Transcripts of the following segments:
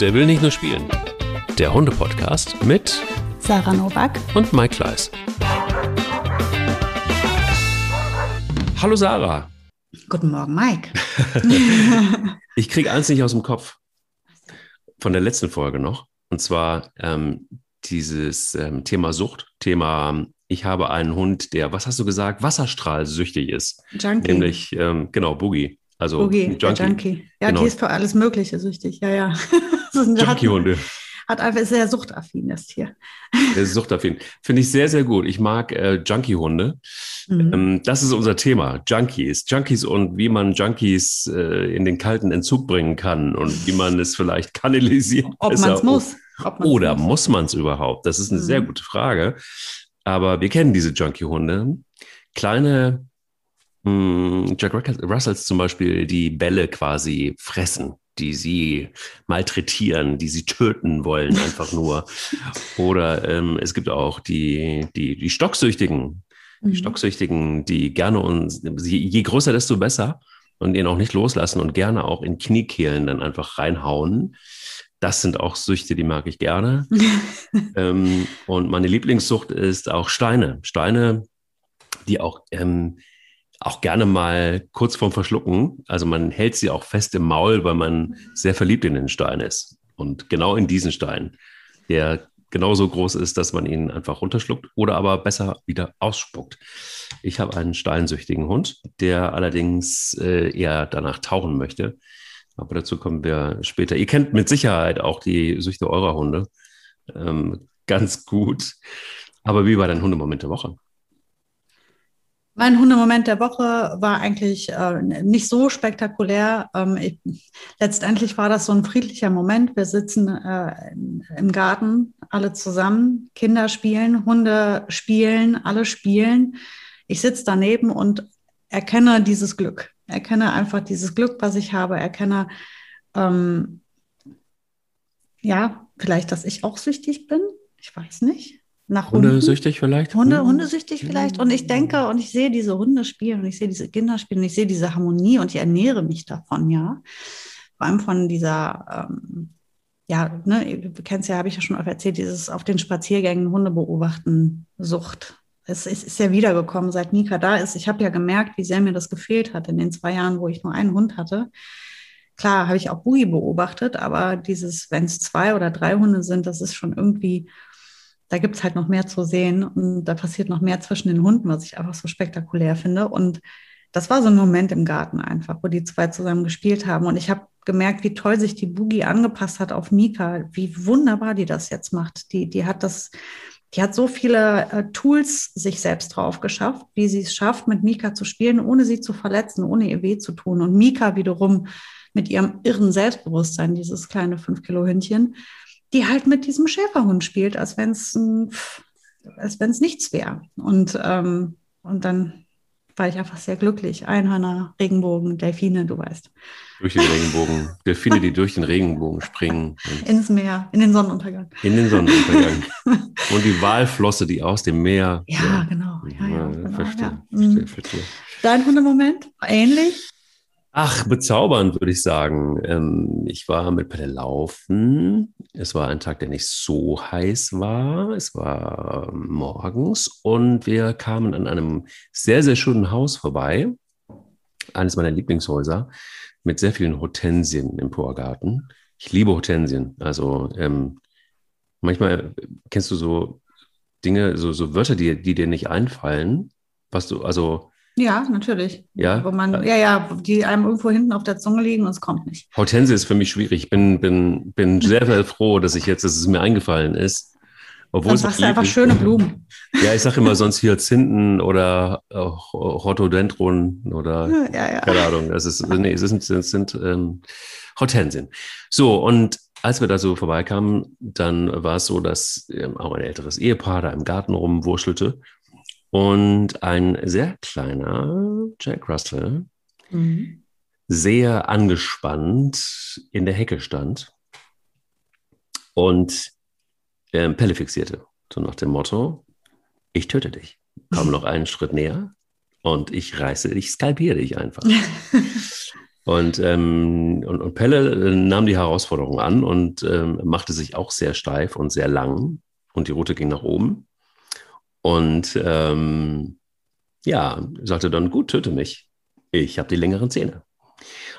Der will nicht nur spielen. Der Hunde-Podcast mit Sarah Novak und Mike Kleiss. Hallo Sarah. Guten Morgen, Mike. ich kriege eins nicht aus dem Kopf. Von der letzten Folge noch. Und zwar ähm, dieses ähm, Thema Sucht, Thema ich habe einen Hund, der, was hast du gesagt, wasserstrahlsüchtig ist. Junkie. Nämlich, ähm, genau, Boogie. Also Boogie, Junkie. Junkie. Ja, Genau. die ist für alles Mögliche süchtig. Ja, ja. Junkie-Hunde. hat einfach ist sehr suchtaffin, das Tier. Ist suchtaffin. Finde ich sehr, sehr gut. Ich mag äh, Junkie-Hunde. Mhm. Ähm, das ist unser Thema, Junkies. Junkies und wie man Junkies äh, in den kalten Entzug bringen kann und wie man es vielleicht kanalisiert. Ob man es muss. Oder muss. muss man es überhaupt? Das ist eine Mhm. sehr gute Frage. Aber wir kennen diese Junkie-Hunde. Kleine mh, Jack Russells zum Beispiel, die Bälle quasi fressen, die sie malträtieren, die sie töten wollen, einfach nur. Oder ähm, es gibt auch die, die, die Stocksüchtigen, die Mhm. Stocksüchtigen, die gerne uns, je, je größer, desto besser und ihn auch nicht loslassen und gerne auch in Kniekehlen dann einfach reinhauen. Das sind auch Süchte, die mag ich gerne. ähm, und meine Lieblingssucht ist auch Steine. Steine, die auch, ähm, auch gerne mal kurz vorm Verschlucken. Also man hält sie auch fest im Maul, weil man sehr verliebt in den Stein ist. Und genau in diesen Stein, der genauso groß ist, dass man ihn einfach runterschluckt oder aber besser wieder ausspuckt. Ich habe einen steinsüchtigen Hund, der allerdings äh, eher danach tauchen möchte. Aber dazu kommen wir später. Ihr kennt mit Sicherheit auch die Süchte eurer Hunde ähm, ganz gut. Aber wie war dein Hundemoment der Woche? Mein Hundemoment der Woche war eigentlich äh, nicht so spektakulär. Ähm, ich, letztendlich war das so ein friedlicher Moment. Wir sitzen äh, im Garten, alle zusammen, Kinder spielen, Hunde spielen, alle spielen. Ich sitze daneben und erkenne dieses Glück. Erkenne einfach dieses Glück, was ich habe. Erkenne, ähm, ja, vielleicht, dass ich auch süchtig bin. Ich weiß nicht. Nach Hunden. Hundesüchtig vielleicht? Hunde, hundesüchtig vielleicht. Und ich denke und ich sehe diese Hunde spielen und ich sehe diese Kinder spielen und ich sehe diese Harmonie und ich ernähre mich davon, ja. Vor allem von dieser, ähm, ja, ne, du kennst ja, habe ich ja schon oft erzählt, dieses auf den Spaziergängen Hunde beobachten Sucht. Es ist, ist ja wiedergekommen, seit Mika da ist. Ich habe ja gemerkt, wie sehr mir das gefehlt hat in den zwei Jahren, wo ich nur einen Hund hatte. Klar, habe ich auch Bui beobachtet, aber dieses, wenn es zwei oder drei Hunde sind, das ist schon irgendwie, da gibt es halt noch mehr zu sehen und da passiert noch mehr zwischen den Hunden, was ich einfach so spektakulär finde. Und das war so ein Moment im Garten einfach, wo die zwei zusammen gespielt haben. Und ich habe gemerkt, wie toll sich die Boogie angepasst hat auf Mika, wie wunderbar die das jetzt macht. Die, die hat das, die hat so viele äh, Tools sich selbst drauf geschafft, wie sie es schafft, mit Mika zu spielen, ohne sie zu verletzen, ohne ihr weh zu tun. Und Mika wiederum mit ihrem irren Selbstbewusstsein, dieses kleine 5-Kilo-Hündchen, die halt mit diesem Schäferhund spielt, als wenn es als wenn es nichts wäre. Und, ähm, und dann war ich einfach sehr glücklich. Einhörner, Regenbogen, Delfine, du weißt. Durch den Regenbogen. Delfine, die durch den Regenbogen springen. Ins Meer, in den Sonnenuntergang. in den Sonnenuntergang. Und die Walflosse, die aus dem Meer. Ja, genau. Ja, ja, genau, verstehe, ja. verstehe, Mhm. verstehe. Dein Hundemoment? Ähnlich? Ach, bezaubernd, würde ich sagen. Ähm, ich war mit Pelle laufen. Es war ein Tag, der nicht so heiß war. Es war morgens und wir kamen an einem sehr, sehr schönen Haus vorbei. Eines meiner Lieblingshäuser mit sehr vielen Hortensien im Vorgarten. Ich liebe Hortensien. Also ähm, manchmal kennst du so Dinge, so, so Wörter, die, die dir nicht einfallen, was du, also Ja, natürlich. Ja? Wo man, ja, ja, die einem irgendwo hinten auf der Zunge liegen und es kommt nicht. Hortensie ist für mich schwierig. Ich bin, bin, bin sehr, sehr froh, dass ich jetzt, dass es mir eingefallen ist. Obwohl es auch sagst du einfach ist. schöne Blumen. Ja, ich sage immer sonst Hyazinthen oder äh, Rhododendron oder Ja, ja. keine Ahnung. Das ist, nee, es sind, es sind ähm, Hortensien. So, und als wir da so vorbeikamen, dann war es so, dass ähm, auch ein älteres Ehepaar da im Garten rumwurschelte und ein sehr kleiner Jack Russell Mhm. sehr angespannt in der Hecke stand und ähm, Pelle fixierte. So nach dem Motto, ich töte dich. Komm noch einen Schritt näher und ich reiße dich, skalpiere dich einfach. Und, ähm, und, und, Pelle äh, nahm die Herausforderung an und ähm, machte sich auch sehr steif und sehr lang. Und die Route ging nach oben. Und ähm, ja, sagte dann, gut, töte mich. Ich habe die längeren Zähne.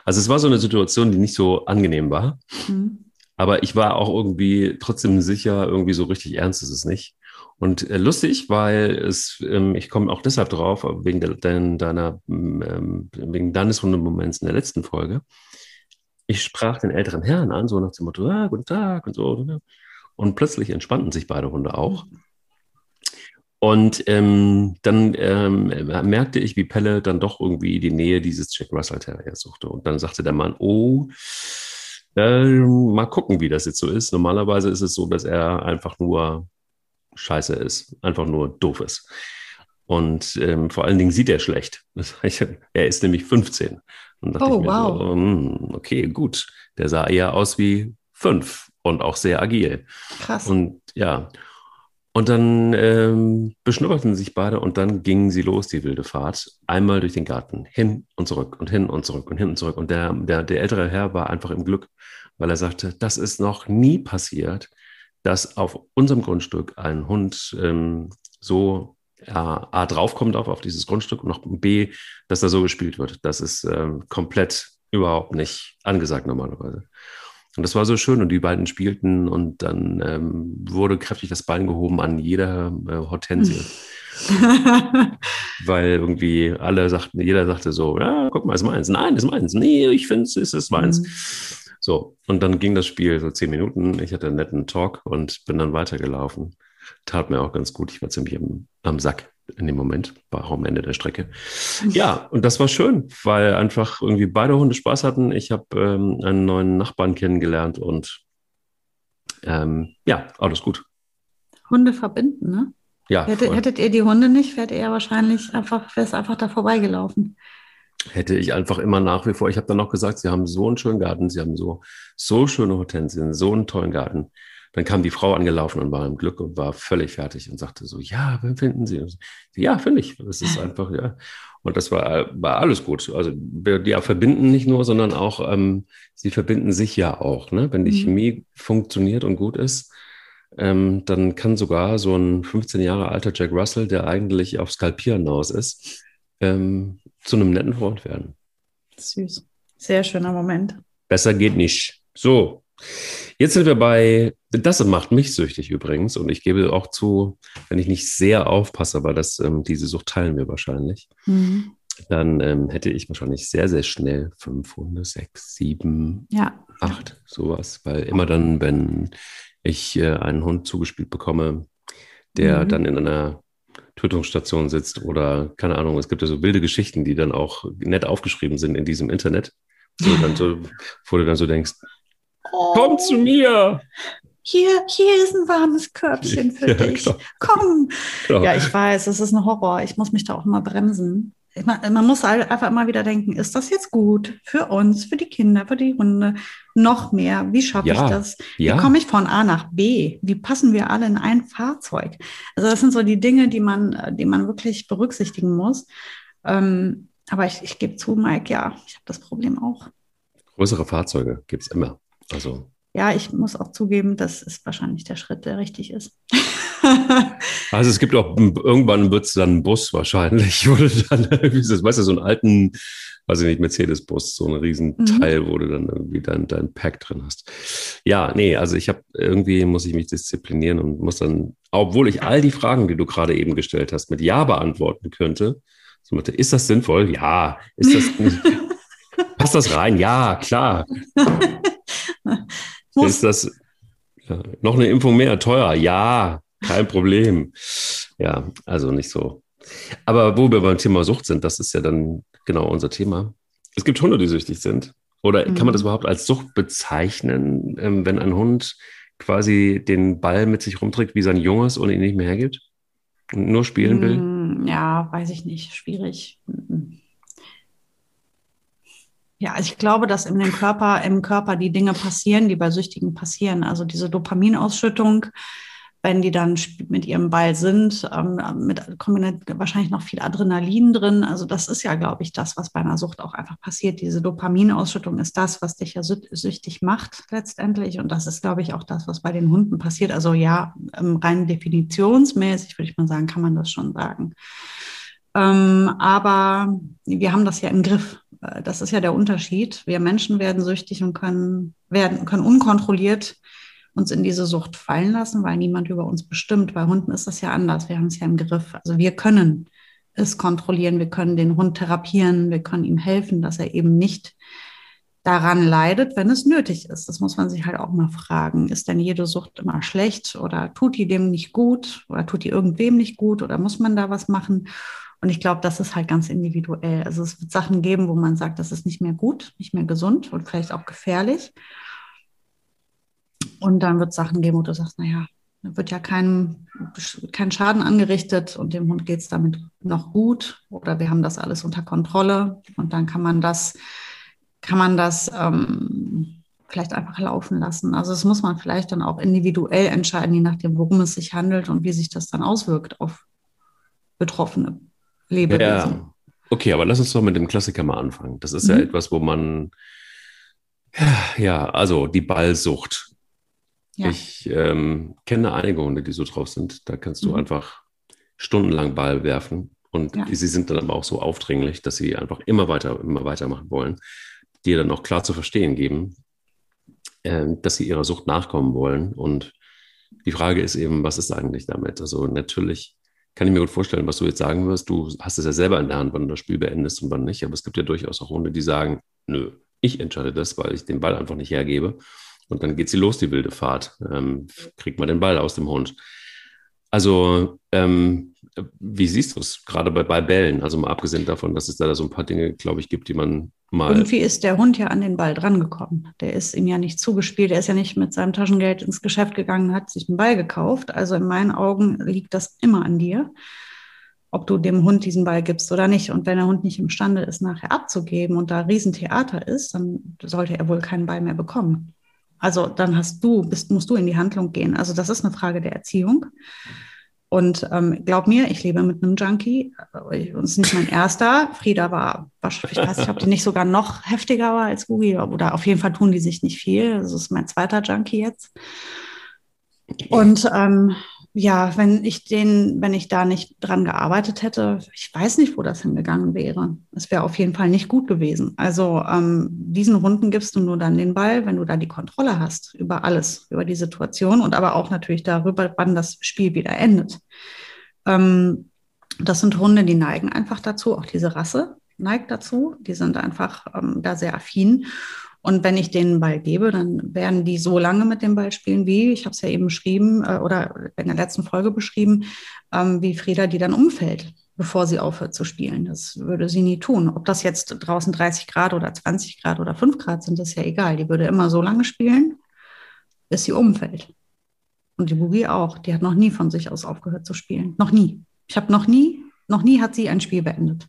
Also es war so eine Situation, die nicht so angenehm war. Mhm. Aber ich war auch irgendwie trotzdem sicher, irgendwie so richtig ernst ist es nicht. Und äh, lustig, weil es, ähm, ich komme auch deshalb drauf, wegen de, de, deiner, ähm, wegen deines Hundemoments in der letzten Folge. Ich sprach den älteren Herrn an, so nach dem Motto, ah, guten Tag und so. Ne? Und plötzlich entspannten sich beide Hunde auch. Und ähm, dann ähm, merkte ich, wie Pelle dann doch irgendwie die Nähe dieses Jack Russell Terrier suchte. Und dann sagte der Mann, oh, äh, mal gucken, wie das jetzt so ist. Normalerweise ist es so, dass er einfach nur scheiße ist, einfach nur doof ist. Und ähm, vor allen Dingen sieht er schlecht. Das heißt, er ist nämlich 15. Und dachte oh, ich mir wow. so, hm, okay, gut. Der sah eher aus wie fünf und auch sehr agil. Krass. Und ja, und dann ähm, beschnupperten sich beide und dann gingen sie los, die wilde Fahrt, einmal durch den Garten, hin und zurück und hin und zurück und hin und zurück. Und der, der, der ältere Herr war einfach im Glück, weil er sagte, das ist noch nie passiert, dass auf unserem Grundstück ein Hund ähm, so ja, A draufkommt auf, auf dieses Grundstück und noch B, dass da so gespielt wird. Das ist ähm, komplett überhaupt nicht angesagt normalerweise. Und das war so schön und die beiden spielten und dann ähm, wurde kräftig das Bein gehoben an jeder äh, Hortensie. Weil irgendwie alle sagten, jeder sagte so, ja, guck mal, ist meins. Nein, ist meins. Nee, ich finde es ist meins. Mhm. So, und dann ging das Spiel so zehn Minuten. Ich hatte einen netten Talk und bin dann weitergelaufen. Tat mir auch ganz gut. Ich war ziemlich am, am Sack in dem Moment, war auch am Ende der Strecke. Ja, und das war schön, weil einfach irgendwie beide Hunde Spaß hatten. Ich habe ähm, einen neuen Nachbarn kennengelernt und ähm, ja, alles gut. Hunde verbinden, ne? Ja. Hättet, hättet ihr die Hunde nicht, wärt ihr wahrscheinlich einfach, wäre es einfach da vorbeigelaufen. Hätte ich einfach immer nach wie vor. Ich habe dann noch gesagt, sie haben so einen schönen Garten, sie haben so, so schöne Hortensien, so einen tollen Garten. Dann kam die Frau angelaufen und war im Glück und war völlig fertig und sagte so, ja, wen finden Sie? So, ja, finde ich. Das ist einfach, ja. Und das war, war alles gut. Also die verbinden nicht nur, sondern auch, ähm, sie verbinden sich ja auch. Ne? Wenn die mhm. Chemie funktioniert und gut ist, ähm, dann kann sogar so ein 15 Jahre alter Jack Russell, der eigentlich auf Skalpieren aus ist, ähm, zu einem netten Freund werden. Süß. Sehr schöner Moment. Besser geht nicht. So, Jetzt sind wir bei, das macht mich süchtig übrigens und ich gebe auch zu, wenn ich nicht sehr aufpasse, weil das, ähm, diese Sucht teilen wir wahrscheinlich, mhm. dann ähm, hätte ich wahrscheinlich sehr, sehr schnell fünf Hunde, sechs, sieben, ja. acht, sowas, weil immer dann, wenn ich äh, einen Hund zugespielt bekomme, der mhm. dann in einer Tötungsstation sitzt oder keine Ahnung, es gibt ja so wilde Geschichten, die dann auch nett aufgeschrieben sind in diesem Internet, wo, dann so, wo du dann so denkst, Oh. Komm zu mir. Hier, hier ist ein warmes Körbchen für ja, dich. Klar. Komm. Klar. Ja, ich weiß, es ist ein Horror. Ich muss mich da auch mal bremsen. Man, man muss halt einfach immer wieder denken, ist das jetzt gut für uns, für die Kinder, für die Hunde? Noch mehr. Wie schaffe ja, ich das? Wie ja. komme ich von A nach B? Wie passen wir alle in ein Fahrzeug? Also das sind so die Dinge, die man, die man wirklich berücksichtigen muss. Ähm, aber ich, ich gebe zu, Mike, ja, ich habe das Problem auch. Größere Fahrzeuge gibt es immer. Also. Ja, ich muss auch zugeben, das ist wahrscheinlich der Schritt, der richtig ist. also es gibt auch, irgendwann wird es dann einen Bus wahrscheinlich, wo du dann, weißt du, so einen alten, weiß ich nicht, Mercedes-Bus, so ein Riesenteil, mhm. wo du dann irgendwie dein, dein Pack drin hast. Ja, nee, also ich habe, irgendwie muss ich mich disziplinieren und muss dann, obwohl ich all die Fragen, die du gerade eben gestellt hast, mit Ja beantworten könnte, so mit, ist das sinnvoll? Ja. Ist das, passt das rein? Ja, klar. Ist das ja, noch eine Impfung mehr teuer? Ja, kein Problem. Ja, also nicht so. Aber wo wir beim Thema Sucht sind, das ist ja dann genau unser Thema. Es gibt Hunde, die süchtig sind. Oder mhm. kann man das mhm. überhaupt als Sucht bezeichnen, ähm, wenn ein Hund quasi den Ball mit sich rumträgt wie sein Junges und ihn nicht mehr hergibt und nur spielen will? Mm, ja, weiß ich nicht. Schwierig. Mhm. Ja, also ich glaube, dass in dem Körper, im Körper die Dinge passieren, die bei Süchtigen passieren. Also diese Dopaminausschüttung wenn die dann mit ihrem Ball sind, ähm, mit, wahrscheinlich noch viel Adrenalin drin. Also das ist ja, glaube ich, das, was bei einer Sucht auch einfach passiert. Diese Dopaminausschüttung ist das, was dich ja süchtig macht letztendlich. Und das ist, glaube ich, auch das, was bei den Hunden passiert. Also ja, ähm, rein definitionsmäßig würde ich mal sagen, kann man das schon sagen. Ähm, aber wir haben das ja im Griff. Äh, das ist ja der Unterschied. Wir Menschen werden süchtig und können, werden, können unkontrolliert uns in diese Sucht fallen lassen, weil niemand über uns bestimmt. Bei Hunden ist das ja anders. Wir haben es ja im Griff. Also wir können es kontrollieren, wir können den Hund therapieren, wir können ihm helfen, dass er eben nicht daran leidet, wenn es nötig ist. Das muss man sich halt auch mal fragen. Ist denn jede Sucht immer schlecht oder tut die dem nicht gut oder tut die irgendwem nicht gut oder muss man da was machen? Und ich glaube, das ist halt ganz individuell. Also es wird Sachen geben, wo man sagt, das ist nicht mehr gut, nicht mehr gesund und vielleicht auch gefährlich. Und dann wird es Sachen geben, wo du sagst, naja, da wird ja kein, kein Schaden angerichtet und dem Hund geht es damit noch gut oder wir haben das alles unter Kontrolle und dann kann man das, kann man das ähm, vielleicht einfach laufen lassen. Also das muss man vielleicht dann auch individuell entscheiden, je nachdem, worum es sich handelt und wie sich das dann auswirkt auf betroffene Lebewesen. Ja, okay, aber lass uns doch mit dem Klassiker mal anfangen. Das ist mhm. ja etwas, wo man, ja, also die Ballsucht ja. Ich ähm, kenne einige Hunde, die so drauf sind. Da kannst du mhm. einfach stundenlang Ball werfen. Und ja. sie sind dann aber auch so aufdringlich, dass sie einfach immer weiter, immer weitermachen wollen. Dir dann auch klar zu verstehen geben, äh, dass sie ihrer Sucht nachkommen wollen. Und die Frage ist eben, was ist eigentlich damit? Also natürlich kann ich mir gut vorstellen, was du jetzt sagen wirst. Du hast es ja selber in der Hand, wann du das Spiel beendest und wann nicht. Aber es gibt ja durchaus auch Hunde, die sagen, nö, ich entscheide das, weil ich den Ball einfach nicht hergebe. Und dann geht sie los, die wilde Fahrt. Ähm, kriegt man den Ball aus dem Hund. Also, ähm, wie siehst du es gerade bei, bei Bällen? Also mal abgesehen davon, dass es da so ein paar Dinge, glaube ich, gibt, die man mal. Irgendwie ist der Hund ja an den Ball drangekommen. Der ist ihm ja nicht zugespielt. Er ist ja nicht mit seinem Taschengeld ins Geschäft gegangen, hat sich einen Ball gekauft. Also in meinen Augen liegt das immer an dir, ob du dem Hund diesen Ball gibst oder nicht. Und wenn der Hund nicht imstande ist, nachher abzugeben und da Riesentheater ist, dann sollte er wohl keinen Ball mehr bekommen. Also dann hast du, bist, musst du in die Handlung gehen. Also das ist eine Frage der Erziehung. Und ähm, glaub mir, ich lebe mit einem Junkie. Und es ist nicht mein erster. Frieda war, ich weiß nicht, ob die nicht sogar noch heftiger war als Gugi. Oder auf jeden Fall tun die sich nicht viel. Das ist mein zweiter Junkie jetzt. Und ähm, ja, wenn ich den, wenn ich da nicht dran gearbeitet hätte, ich weiß nicht, wo das hingegangen wäre. Es wäre auf jeden Fall nicht gut gewesen. Also ähm, diesen Runden gibst du nur dann den Ball, wenn du da die Kontrolle hast über alles, über die Situation und aber auch natürlich darüber, wann das Spiel wieder endet. Ähm, das sind Hunde, die neigen einfach dazu, auch diese Rasse neigt dazu. Die sind einfach ähm, da sehr affin. Und wenn ich den Ball gebe, dann werden die so lange mit dem Ball spielen, wie, ich habe es ja eben beschrieben äh, oder in der letzten Folge beschrieben, ähm, wie Frieda die dann umfällt, bevor sie aufhört zu spielen. Das würde sie nie tun. Ob das jetzt draußen 30 Grad oder 20 Grad oder 5 Grad sind, ist ja egal. Die würde immer so lange spielen, bis sie umfällt. Und die Boogie auch. Die hat noch nie von sich aus aufgehört zu spielen. Noch nie. Ich habe noch nie, noch nie hat sie ein Spiel beendet.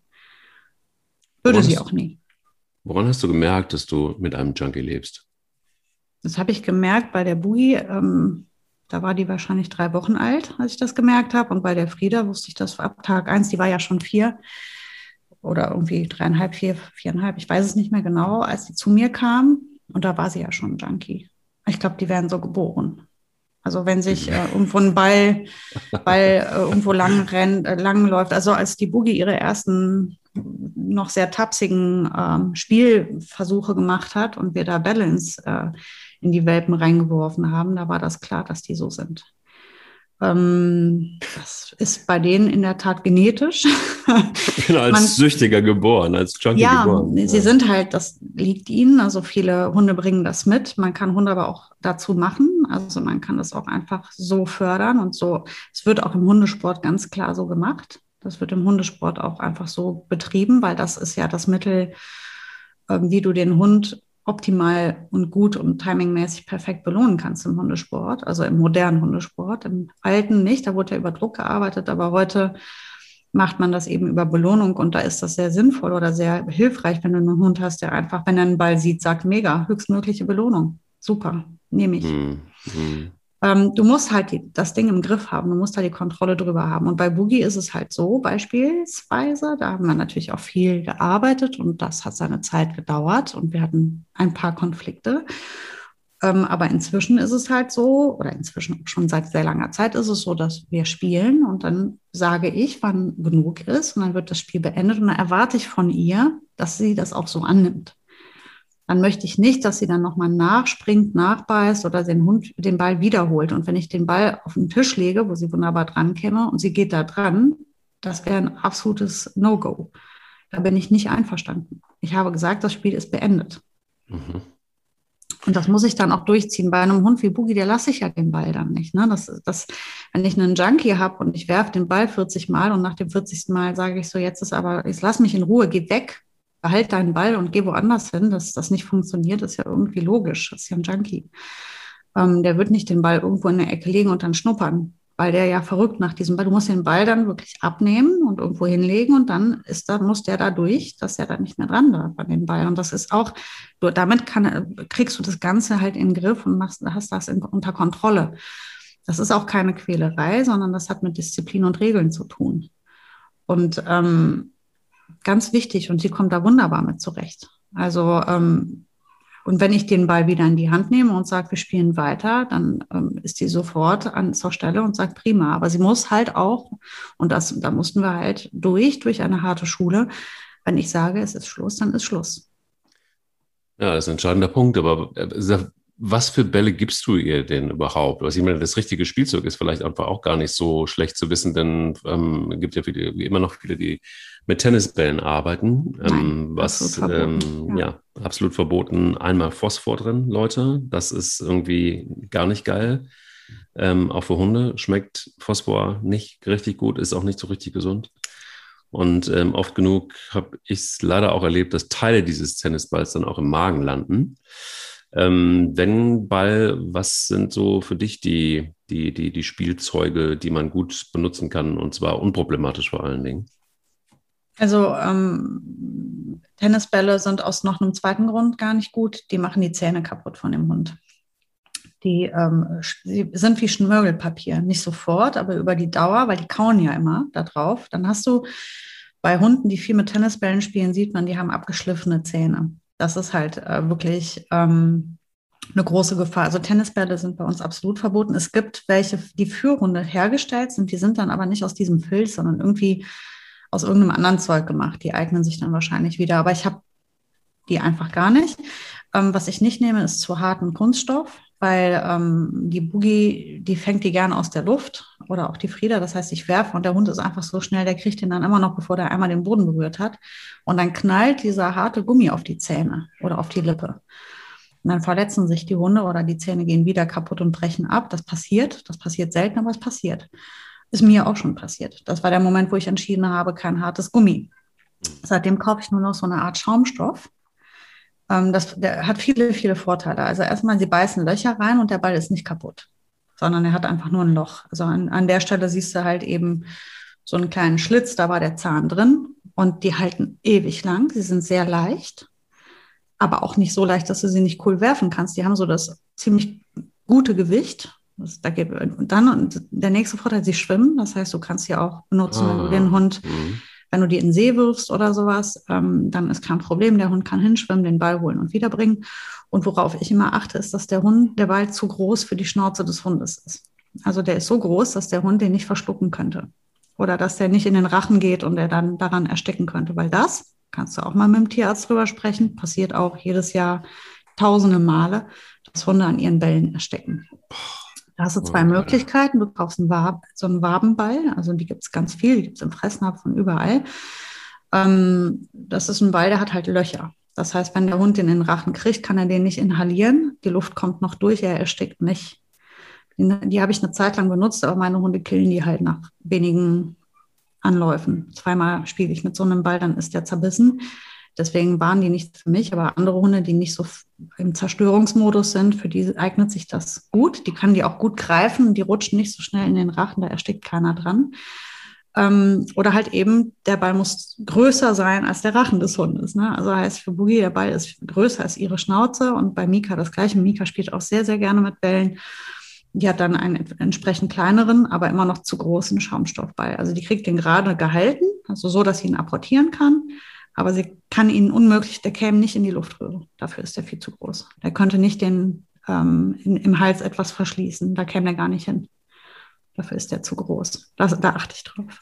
Würde sie auch nie. Woran hast du gemerkt, dass du mit einem Junkie lebst? Das habe ich gemerkt bei der Bui. Ähm, da war die wahrscheinlich drei Wochen alt, als ich das gemerkt habe. Und bei der Frieda wusste ich das ab Tag eins. Die war ja schon vier oder irgendwie dreieinhalb, vier, viereinhalb. Ich weiß es nicht mehr genau, als die zu mir kam. Und da war sie ja schon Junkie. Ich glaube, die werden so geboren. Also wenn sich äh, irgendwo ein Ball, Ball äh, irgendwo lang rennt, äh, lang läuft. Also als die Boogie ihre ersten noch sehr tapsigen ähm, Spielversuche gemacht hat und wir da Balance äh, in die Welpen reingeworfen haben, da war das klar, dass die so sind. Ähm, das ist bei denen in der Tat genetisch. Ich bin als Man, Süchtiger geboren, als Junkie ja, geboren. Sie ja. sind halt, das liegt ihnen. Also viele Hunde bringen das mit. Man kann Hunde aber auch dazu machen. Also man kann das auch einfach so fördern und so. Es wird auch im Hundesport ganz klar so gemacht. Das wird im Hundesport auch einfach so betrieben, weil das ist ja das Mittel, ähm, wie du den Hund optimal und gut und timingmäßig perfekt belohnen kannst im Hundesport, also im modernen Hundesport. Im alten nicht, da wurde ja über Druck gearbeitet, aber heute macht man das eben über Belohnung und da ist das sehr sinnvoll oder sehr hilfreich, wenn du einen Hund hast, der einfach, wenn er einen Ball sieht, sagt, mega, höchstmögliche Belohnung. Super, nehme ich. Mhm. Ähm, du musst halt die, das Ding im Griff haben, du musst da die Kontrolle drüber haben. Und bei Boogie ist es halt so, beispielsweise, da haben wir natürlich auch viel gearbeitet und das hat seine Zeit gedauert und wir hatten ein paar Konflikte. Ähm, aber inzwischen ist es halt so, oder inzwischen schon seit sehr langer Zeit ist es so, dass wir spielen und dann sage ich, wann genug ist und dann wird das Spiel beendet und dann erwarte ich von ihr, dass sie das auch so annimmt dann möchte ich nicht, dass sie dann nochmal nachspringt, nachbeißt oder den Hund den Ball wiederholt. Und wenn ich den Ball auf den Tisch lege, wo sie wunderbar dran käme und sie geht da dran, das wäre ein absolutes No-Go. Da bin ich nicht einverstanden. Ich habe gesagt, das Spiel ist beendet. Mhm. Und das muss ich dann auch durchziehen. Bei einem Hund wie Boogie, der lasse ich ja den Ball dann nicht. Ne? Das, das, wenn ich einen Junkie habe und ich werfe den Ball 40 Mal und nach dem 40. Mal sage ich so, jetzt ist aber, jetzt lass mich in Ruhe, geh weg, behalt deinen Ball und geh woanders hin, dass das nicht funktioniert, ist ja irgendwie logisch. Das ist ja ein Junkie. Ähm, der wird nicht den Ball irgendwo in der Ecke legen und dann schnuppern, weil der ja verrückt nach diesem Ball. Du musst den Ball dann wirklich abnehmen und irgendwo hinlegen und dann ist da, muss der da durch, dass er da nicht mehr dran darf an den Ball. Und das ist auch, du, damit kann, kriegst du das Ganze halt in den Griff und machst, hast das in, unter Kontrolle. Das ist auch keine Quälerei, sondern das hat mit Disziplin und Regeln zu tun. Und ähm, ganz wichtig und sie kommt da wunderbar mit zurecht. Also ähm, und wenn ich den Ball wieder in die Hand nehme und sage, wir spielen weiter, dann ähm, ist sie sofort an zur Stelle und sagt prima. Aber sie muss halt auch, und das, da mussten wir halt durch, durch eine harte Schule. Wenn ich sage, es ist Schluss, dann ist Schluss. Ja, das ist ein entscheidender Punkt. Aber äh, was für Bälle gibst du ihr denn überhaupt? Was ich meine, das richtige Spielzeug ist vielleicht einfach auch gar nicht so schlecht zu wissen, denn ähm, es gibt ja viele, wie immer noch viele, die mit Tennisbällen arbeiten, Nein, ähm, was absolut ähm, ja. ja. absolut verboten. Einmal Phosphor drin, Leute, das ist irgendwie gar nicht geil. Ähm, auch für Hunde schmeckt Phosphor nicht richtig gut, ist auch nicht so richtig gesund. Und ähm, oft genug habe ich es leider auch erlebt, dass Teile dieses Tennisballs dann auch im Magen landen. Ähm, wenn Ball, was sind so für dich die, die, die, die Spielzeuge, die man gut benutzen kann und zwar unproblematisch vor allen Dingen? Also ähm, Tennisbälle sind aus noch einem zweiten Grund gar nicht gut. Die machen die Zähne kaputt von dem Hund. Die, ähm, sind wie Schmirgelpapier. Nicht sofort, aber über die Dauer, weil die kauen ja immer da drauf. Dann hast du bei Hunden, die viel mit Tennisbällen spielen, sieht man, die haben abgeschliffene Zähne. Das ist halt äh, wirklich ähm, eine große Gefahr. Also Tennisbälle sind bei uns absolut verboten. Es gibt welche, die für Hunde hergestellt sind, die sind dann aber nicht aus diesem Filz, sondern irgendwie aus irgendeinem anderen Zeug gemacht. Die eignen sich dann wahrscheinlich wieder. Aber ich habe die einfach gar nicht. Ähm, was ich nicht nehme, ist zu harten Kunststoff, weil ähm, die Boogie, die fängt die gerne aus der Luft oder auch die Frieda. Das heißt, ich werfe und der Hund ist einfach so schnell, der kriegt den dann immer noch, bevor der einmal den Boden berührt hat. Und dann knallt dieser harte Gummi auf die Zähne oder auf die Lippe. Und dann verletzen sich die Hunde oder die Zähne gehen wieder kaputt und brechen ab. Das passiert. Das passiert selten, aber es passiert. Ist mir auch schon passiert. Das war der Moment, wo ich entschieden habe, kein hartes Gummi. Seitdem kaufe ich nur noch so eine Art Schaumstoff ähm, das hat viele, viele Vorteile. Also erstmal, sie beißen Löcher rein und der Ball ist nicht kaputt, sondern er hat einfach nur ein Loch. Also an, an der Stelle siehst du halt eben so einen kleinen Schlitz, da war der Zahn drin und die halten ewig lang. Sie sind sehr leicht, aber auch nicht so leicht, dass du sie nicht cool werfen kannst. Die haben so das ziemlich gute Gewicht. Das, da gibt, und dann und der nächste Vorteil, sie schwimmen. Das heißt, du kannst sie auch benutzen, ah, wenn du den Hund mhm. Wenn du die in den See wirfst oder sowas, ähm, dann ist kein Problem. Der Hund kann hinschwimmen, den Ball holen und wiederbringen. Und worauf ich immer achte, ist, dass der Hund, der Ball zu groß für die Schnauze des Hundes ist. Also der ist so groß, dass der Hund den nicht verschlucken könnte. Oder dass der nicht in den Rachen geht und er dann daran ersticken könnte. Weil das, kannst du auch mal mit dem Tierarzt drüber sprechen, passiert auch jedes Jahr tausende Male, dass Hunde an ihren Bällen ersticken. Da hast du zwei Möglichkeiten. Du kaufst einen Wab, so einen Wabenball, also die gibt es ganz viel, die gibt es im Fressnapf von überall. Ähm, das ist ein Ball, der hat halt Löcher. Das heißt, wenn der Hund den in den Rachen kriegt, kann er den nicht inhalieren. Die Luft kommt noch durch, er erstickt nicht. Die, die habe ich eine Zeit lang benutzt, aber meine Hunde killen die halt nach wenigen Anläufen. Zweimal spiele ich mit so einem Ball, dann ist der zerbissen. Deswegen waren die nicht für mich, aber andere Hunde, die nicht so im Zerstörungsmodus sind, für die eignet sich das gut. Die können die auch gut greifen, die rutschen nicht so schnell in den Rachen, da erstickt keiner dran. Ähm, oder halt eben, der Ball muss größer sein als der Rachen des Hundes. Ne? Also heißt für Boogie, der Ball ist größer als ihre Schnauze und bei Mika das gleiche. Mika spielt auch sehr, sehr gerne mit Bällen. Die hat dann einen entsprechend kleineren, aber immer noch zu großen Schaumstoffball. Also die kriegt den gerade gehalten, also so, dass sie ihn apportieren kann. Aber sie kann ihn unmöglich, der käme nicht in die Luftröhre. Dafür ist er viel zu groß. Der könnte nicht den, ähm, in, im Hals etwas verschließen. Da käme er gar nicht hin. Dafür ist er zu groß. Das, da achte ich drauf.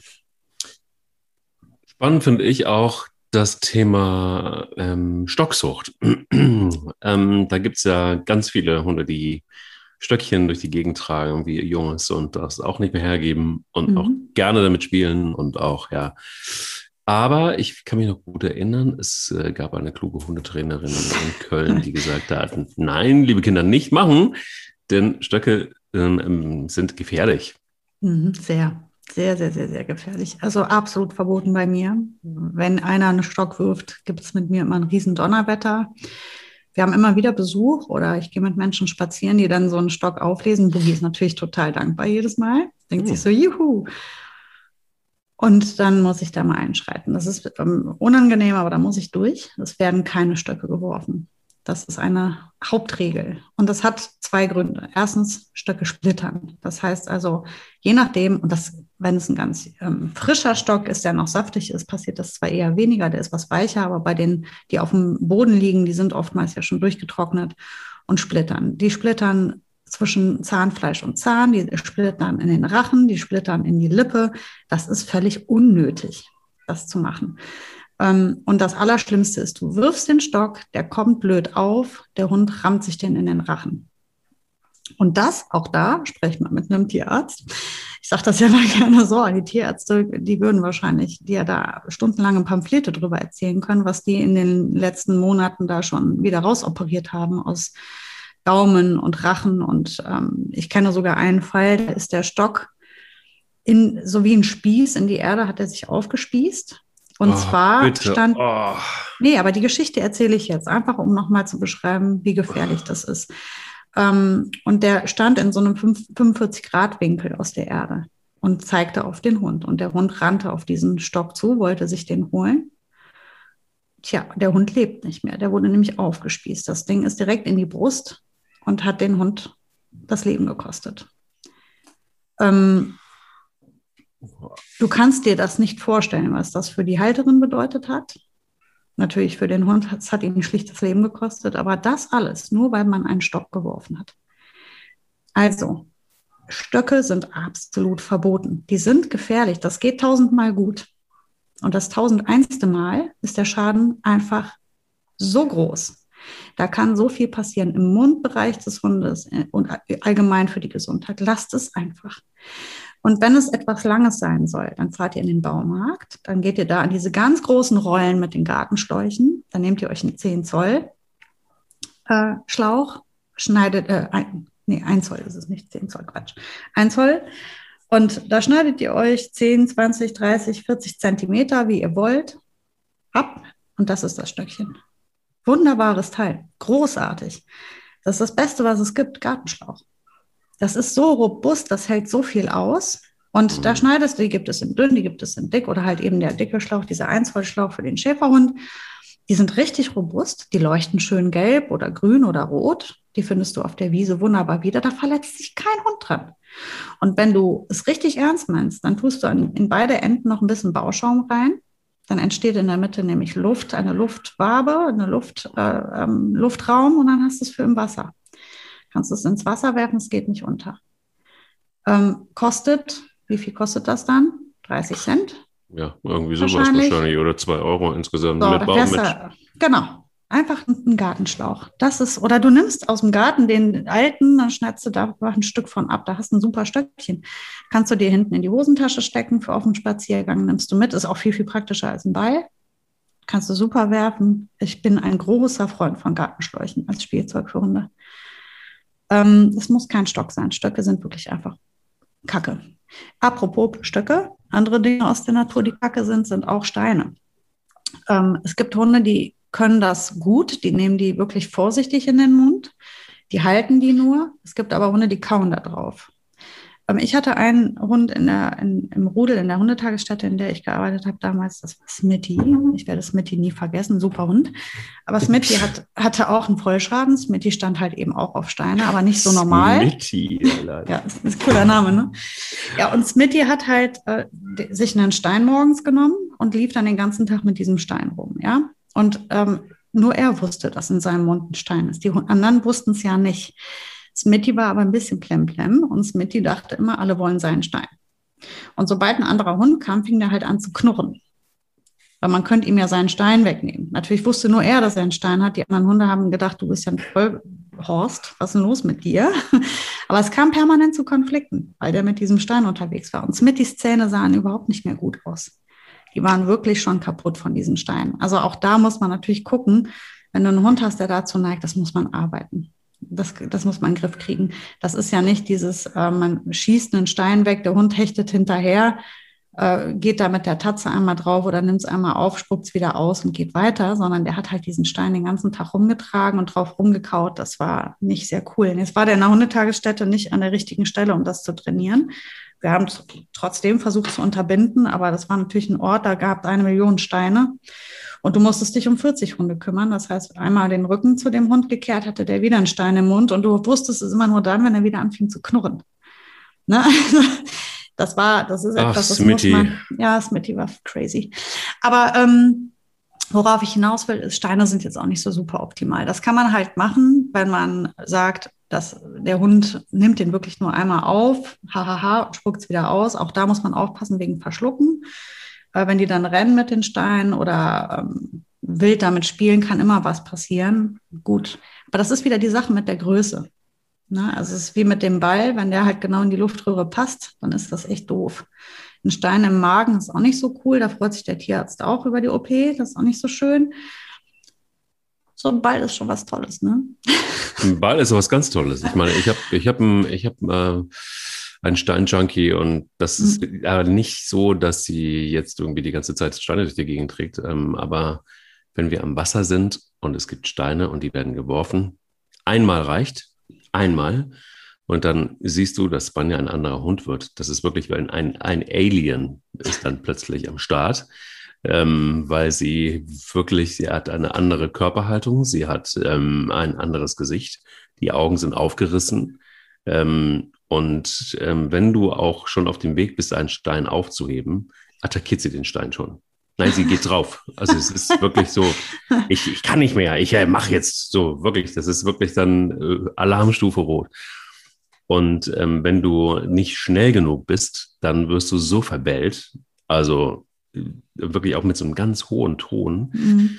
Spannend finde ich auch das Thema ähm, Stocksucht. ähm, da gibt es ja ganz viele Hunde, die Stöckchen durch die Gegend tragen, wie Junges und das auch nicht mehr hergeben und mhm. auch gerne damit spielen und auch, ja. Aber ich kann mich noch gut erinnern, es äh, gab eine kluge Hundetrainerin in Köln, die gesagt hat, nein, liebe Kinder, nicht machen, denn Stöcke ähm, sind gefährlich. Mhm, sehr, sehr, sehr, sehr, sehr gefährlich. Also absolut verboten bei mir. Wenn einer einen Stock wirft, gibt es mit mir immer ein riesen Donnerwetter. Wir haben immer wieder Besuch oder ich gehe mit Menschen spazieren, die dann so einen Stock auflesen. Boogie ist natürlich total dankbar jedes Mal. Denkt mhm. sich so, juhu. Und dann muss ich da mal einschreiten. Das ist ähm, unangenehm, aber da muss ich durch. Es werden keine Stöcke geworfen. Das ist eine Hauptregel. Und das hat zwei Gründe. Erstens, Stöcke splittern. Das heißt also, je nachdem, und das, wenn es ein ganz ähm, frischer Stock ist, der noch saftig ist, passiert das zwar eher weniger, der ist was weicher, aber bei denen, die auf dem Boden liegen, die sind oftmals ja schon durchgetrocknet und splittern. Die splittern zwischen Zahnfleisch und Zahn, die splittern in den Rachen, die splittern in die Lippe. Das ist völlig unnötig, das zu machen. Ähm, und das Allerschlimmste ist, du wirfst den Stock, der kommt blöd auf, der Hund rammt sich den in den Rachen. Und das, auch da, spreche mal mit einem Tierarzt. Ich sage das ja mal gerne so, die Tierärzte, die würden wahrscheinlich dir da stundenlange Pamphlete drüber erzählen können, was die in den letzten Monaten da schon wieder rausoperiert haben aus Daumen und Rachen. Und ähm, ich kenne sogar einen Fall, da ist der Stock in, so wie ein Spieß in die Erde, hat er sich aufgespießt und oh, zwar bitte. stand. Oh. Nee, aber die Geschichte erzähle ich jetzt, einfach um nochmal zu beschreiben, wie gefährlich das ist. Ähm, und der stand in so einem 45-Grad-Winkel aus der Erde und zeigte auf den Hund. Und der Hund rannte auf diesen Stock zu, wollte sich den holen. Tja, der Hund lebt nicht mehr. Der wurde nämlich aufgespießt. Das Ding ist direkt in die Brust und hat den Hund das Leben gekostet. Ähm, Du kannst dir das nicht vorstellen, was das für die Halterin bedeutet hat. Natürlich für den Hund, es hat ihn schlicht das Leben gekostet, aber das alles nur, weil man einen Stock geworfen hat. Also, Stöcke sind absolut verboten. Die sind gefährlich. Das geht tausendmal gut. Und das tausendeinste Mal ist der Schaden einfach so groß. Da kann so viel passieren im Mundbereich des Hundes äh, und allgemein für die Gesundheit. Lasst es einfach. Und wenn es etwas Langes sein soll, dann fahrt ihr in den Baumarkt, dann geht ihr da an diese ganz großen Rollen mit den Gartenschläuchen, dann nehmt ihr euch einen 10 Zoll äh, Schlauch, schneidet, äh, ein, nee, 1 Zoll ist es nicht, 10 Zoll, Quatsch, 1 Zoll. Und da schneidet ihr euch 10, 20, 30, 40 Zentimeter, wie ihr wollt, ab. Und das ist das Stöckchen. Wunderbares Teil, großartig. Das ist das Beste, was es gibt, Gartenschlauch. Das ist so robust, das hält so viel aus. Und mhm. da schneidest du, die gibt es in dünn, die gibt es in dick oder halt eben der dicke Schlauch, dieser Einzollschlauch für den Schäferhund. Die sind richtig robust, die leuchten schön gelb oder grün oder rot. Die findest du auf der Wiese wunderbar wieder. Da verletzt sich kein Hund dran. Und wenn du es richtig ernst meinst, dann tust du in beide Enden noch ein bisschen Bauschaum rein. Dann entsteht in der Mitte nämlich Luft, eine Luftwabe, eine Luft, äh, ähm, Luftraum und dann hast du es für im Wasser kannst du es ins Wasser werfen, es geht nicht unter. Ähm, kostet, wie viel kostet das dann? 30 Cent? Ja, irgendwie sowas wahrscheinlich, wahrscheinlich oder 2 Euro insgesamt so, mit Baum. Mit genau, einfach einen Gartenschlauch. Das ist, oder du nimmst aus dem Garten den alten, dann schneidest du da ein Stück von ab, da hast du ein super Stöckchen. Kannst du dir hinten in die Hosentasche stecken für auf den Spaziergang, nimmst du mit, ist auch viel, viel praktischer als ein Ball. Kannst du super werfen. Ich bin ein großer Freund von Gartenschläuchen als Spielzeug für Hunde. Ähm, es muss kein Stock sein. Stöcke sind wirklich einfach Kacke. Apropos Stöcke, andere Dinge aus der Natur, die Kacke sind, sind auch Steine. Ähm, es gibt Hunde, die können das gut, die nehmen die wirklich vorsichtig in den Mund, die halten die nur. Es gibt aber Hunde, die kauen da drauf. Ähm, ich hatte einen Hund in der, in, im Rudel in der Hundetagesstätte, in der ich gearbeitet habe damals. Das war Smitty. Ich werde Smitty nie vergessen. Super Hund. Aber Smitty hat, hatte auch einen Vollschaden. Smitty stand halt eben auch auf Steine, aber nicht so normal. Smitty. Ja, das ist ein cooler Name, ne? Ja, und Smitty hat halt äh, sich einen Stein morgens genommen und lief dann den ganzen Tag mit diesem Stein rum, ja. Und ähm, nur er wusste, dass in seinem Mund ein Stein ist. Die anderen wussten es ja nicht. Smitty war aber ein bisschen plemplem und Smitty dachte immer, alle wollen seinen Stein. Und sobald ein anderer Hund kam, fing der halt an zu knurren. Weil man könnte ihm ja seinen Stein wegnehmen. Natürlich wusste nur er, dass er einen Stein hat. Die anderen Hunde haben gedacht, du bist ja ein Vollhorst, was ist denn los mit dir? Aber es kam permanent zu Konflikten, weil der mit diesem Stein unterwegs war. Und Smittys Zähne sahen überhaupt nicht mehr gut aus. Die waren wirklich schon kaputt von diesen Steinen. Also auch da muss man natürlich gucken, wenn du einen Hund hast, der dazu neigt, das muss man arbeiten das, das muss man in den Griff kriegen. Das ist ja nicht dieses, äh, man schießt einen Stein weg, der Hund hechtet hinterher, äh, geht da mit der Tatze einmal drauf oder nimmt es einmal auf, spuckt es wieder aus und geht weiter, sondern der hat halt diesen Stein den ganzen Tag rumgetragen und drauf rumgekaut. Das war nicht sehr cool. jetzt war der in der Hundetagesstätte nicht an der richtigen Stelle, um das zu trainieren. Wir haben trotzdem versucht zu unterbinden, aber das war natürlich ein Ort, da gab es eine Million Steine. Und du musstest dich um 40 Hunde kümmern. Das heißt, einmal den Rücken zu dem Hund gekehrt, hatte der wieder einen Stein im Mund und du wusstest es immer nur dann, wenn er wieder anfing zu knurren. Ne? Das war, das ist Ach, etwas, das Smitty. muss man. Ja, Smitty war crazy. Aber ähm, worauf ich hinaus will, ist, Steine sind jetzt auch nicht so super optimal. Das kann man halt machen, wenn man sagt, dass der Hund nimmt den wirklich nur einmal auf, hahaha, spuckt es wieder aus. Auch da muss man aufpassen wegen Verschlucken. Weil wenn die dann rennen mit den Steinen oder ähm, wild damit spielen, kann immer was passieren. Gut. Aber das ist wieder die Sache mit der Größe. Ne? Also es ist wie mit dem Ball, wenn der halt genau in die Luftröhre passt, dann ist das echt doof. Ein Stein im Magen ist auch nicht so cool, da freut sich der Tierarzt auch über die OP, das ist auch nicht so schön. So ein Ball ist schon was Tolles, ne? Ein Ball ist was ganz Tolles. Ich meine, ich habe ich hab, ich hab, äh, ein Steinjunkie und das mhm. ist aber nicht so, dass sie jetzt irgendwie die ganze Zeit Steine durch die Gegend trägt. Ähm, aber wenn wir am Wasser sind und es gibt Steine und die werden geworfen, einmal reicht, einmal. Und dann siehst du, dass Spanja ein anderer Hund wird. Das ist wirklich, weil ein, ein Alien ist dann plötzlich am Start, ähm, weil sie wirklich, sie hat eine andere Körperhaltung, sie hat ähm, ein anderes Gesicht, die Augen sind aufgerissen. Ähm, und ähm, wenn du auch schon auf dem Weg bist, einen Stein aufzuheben, attackiert sie den Stein schon. Nein, sie geht drauf. Also es ist wirklich so, ich, ich kann nicht mehr, ich äh, mache jetzt so, wirklich, das ist wirklich dann äh, Alarmstufe rot. Und ähm, wenn du nicht schnell genug bist, dann wirst du so verbellt, also wirklich auch mit so einem ganz hohen Ton. Mhm.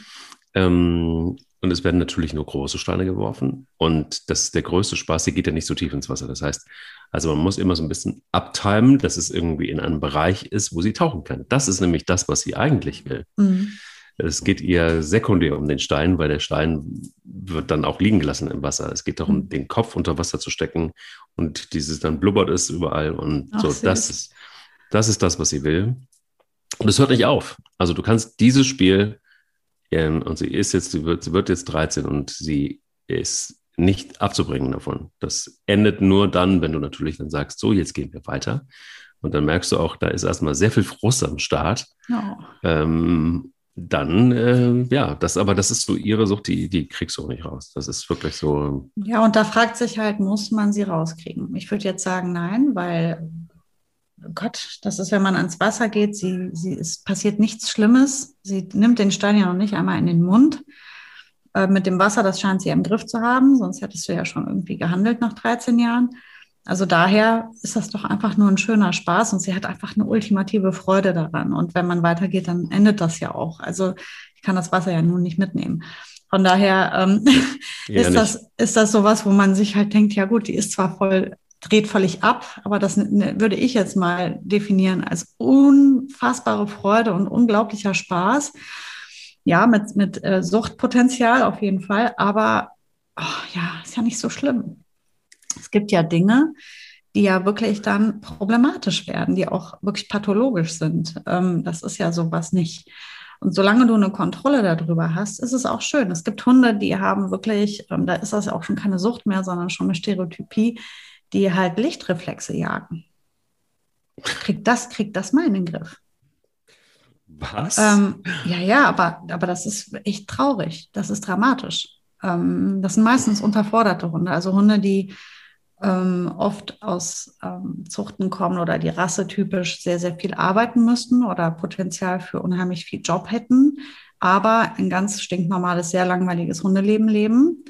Ähm, und es werden natürlich nur große Steine geworfen. Und das ist der größte Spaß, hier geht ja nicht so tief ins Wasser. Das heißt, also man muss immer so ein bisschen abtimen, dass es irgendwie in einem Bereich ist, wo sie tauchen kann. Das ist nämlich das, was sie eigentlich will. Mhm. Es geht ihr sekundär um den Stein, weil der Stein wird dann auch liegen gelassen im Wasser. Es geht darum, mhm. den Kopf unter Wasser zu stecken und dieses dann blubbert es überall und Ach, so. Das ist, das ist das, was sie will. Und es hört nicht auf. Also du kannst dieses Spiel, ähm, und sie ist jetzt, sie wird, sie wird jetzt 13 und sie ist nicht abzubringen davon. Das endet nur dann, wenn du natürlich dann sagst, so, jetzt gehen wir weiter. Und dann merkst du auch, da ist erstmal sehr viel Frust am Start. Oh. Ähm, dann, äh, ja, das, aber das ist so ihre Sucht, die, die kriegst du auch nicht raus. Das ist wirklich so. Ja, und da fragt sich halt, muss man sie rauskriegen? Ich würde jetzt sagen, nein, weil Gott, das ist, wenn man ans Wasser geht, sie, sie, es passiert nichts Schlimmes. Sie nimmt den Stein ja noch nicht einmal in den Mund. Äh, mit dem Wasser, das scheint sie im Griff zu haben, sonst hättest du ja schon irgendwie gehandelt nach 13 Jahren. Also daher ist das doch einfach nur ein schöner Spaß und sie hat einfach eine ultimative Freude daran. Und wenn man weitergeht, dann endet das ja auch. Also ich kann das Wasser ja nun nicht mitnehmen. Von daher ähm, ja, ist, das, ist das sowas, wo man sich halt denkt, ja gut, die ist zwar voll, dreht völlig ab, aber das würde ich jetzt mal definieren als unfassbare Freude und unglaublicher Spaß ja, mit, mit äh, Suchtpotenzial auf jeden Fall, aber oh, ja, ist ja nicht so schlimm. Es gibt ja Dinge, die ja wirklich dann problematisch werden, die auch wirklich pathologisch sind. Ähm, das ist ja sowas nicht. Und solange du eine Kontrolle darüber hast, ist es auch schön. Es gibt Hunde, die haben wirklich, ähm, da ist das ja auch schon keine Sucht mehr, sondern schon eine Stereotypie, die halt Lichtreflexe jagen. kriegt das, kriegt das mal in den Griff. Was? Ähm, ja, ja, aber, aber das ist echt traurig. Das ist dramatisch. Ähm, das sind meistens unterforderte Hunde, also Hunde, die ähm, oft aus ähm, Zuchten kommen oder die Rasse typisch sehr, sehr viel arbeiten müssten oder Potenzial für unheimlich viel Job hätten, aber ein ganz stinknormales, sehr langweiliges Hundeleben leben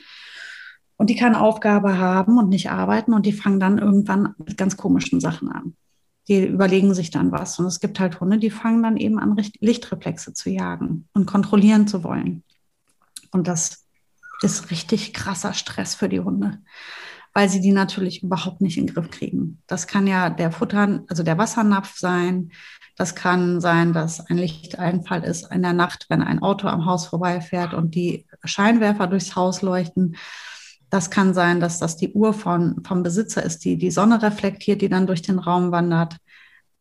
und die keine Aufgabe haben und nicht arbeiten und die fangen dann irgendwann mit ganz komischen Sachen an. Die überlegen sich dann was. Und es gibt halt Hunde, die fangen dann eben an, Lichtreflexe zu jagen und kontrollieren zu wollen. Und das ist richtig krasser Stress für die Hunde weil sie die natürlich überhaupt nicht in den Griff kriegen. Das kann ja der Futter, also der Wassernapf sein. Das kann sein, dass ein Lichteinfall ist in der Nacht, wenn ein Auto am Haus vorbeifährt und die Scheinwerfer durchs Haus leuchten. Das kann sein, dass das die Uhr von, vom Besitzer ist, die die Sonne reflektiert, die dann durch den Raum wandert.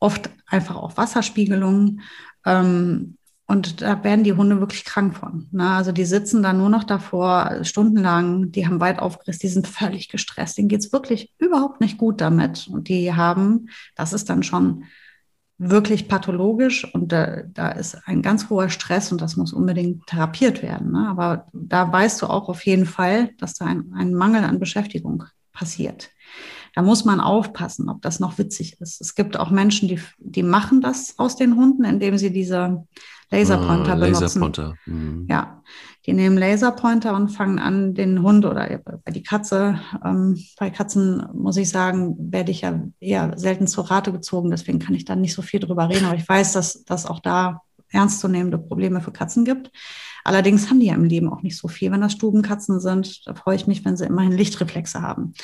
Oft einfach auch Wasserspiegelungen. Ähm, und da werden die Hunde wirklich krank von. Ne? Also die sitzen da nur noch davor, stundenlang, die haben weit aufgerissen, die sind völlig gestresst. Denen geht es wirklich überhaupt nicht gut damit. Und die haben, das ist dann schon wirklich pathologisch und da, da ist ein ganz hoher Stress und das muss unbedingt therapiert werden. Ne? Aber da weißt du auch auf jeden Fall, dass da ein, ein Mangel an Beschäftigung passiert. Da muss man aufpassen, ob das noch witzig ist. Es gibt auch Menschen, die, die machen das aus den Hunden, indem sie diese Laserpointer ah, benutzen. Laserpointer. Mhm. Ja, die nehmen Laserpointer und fangen an, den Hund oder bei die Katze, ähm, bei Katzen muss ich sagen, werde ich ja eher selten zur Rate gezogen, deswegen kann ich da nicht so viel drüber reden, aber ich weiß, dass dass auch da ernstzunehmende Probleme für Katzen gibt. Allerdings haben die ja im Leben auch nicht so viel. Wenn das Stubenkatzen sind, da freue ich mich, wenn sie immerhin Lichtreflexe haben.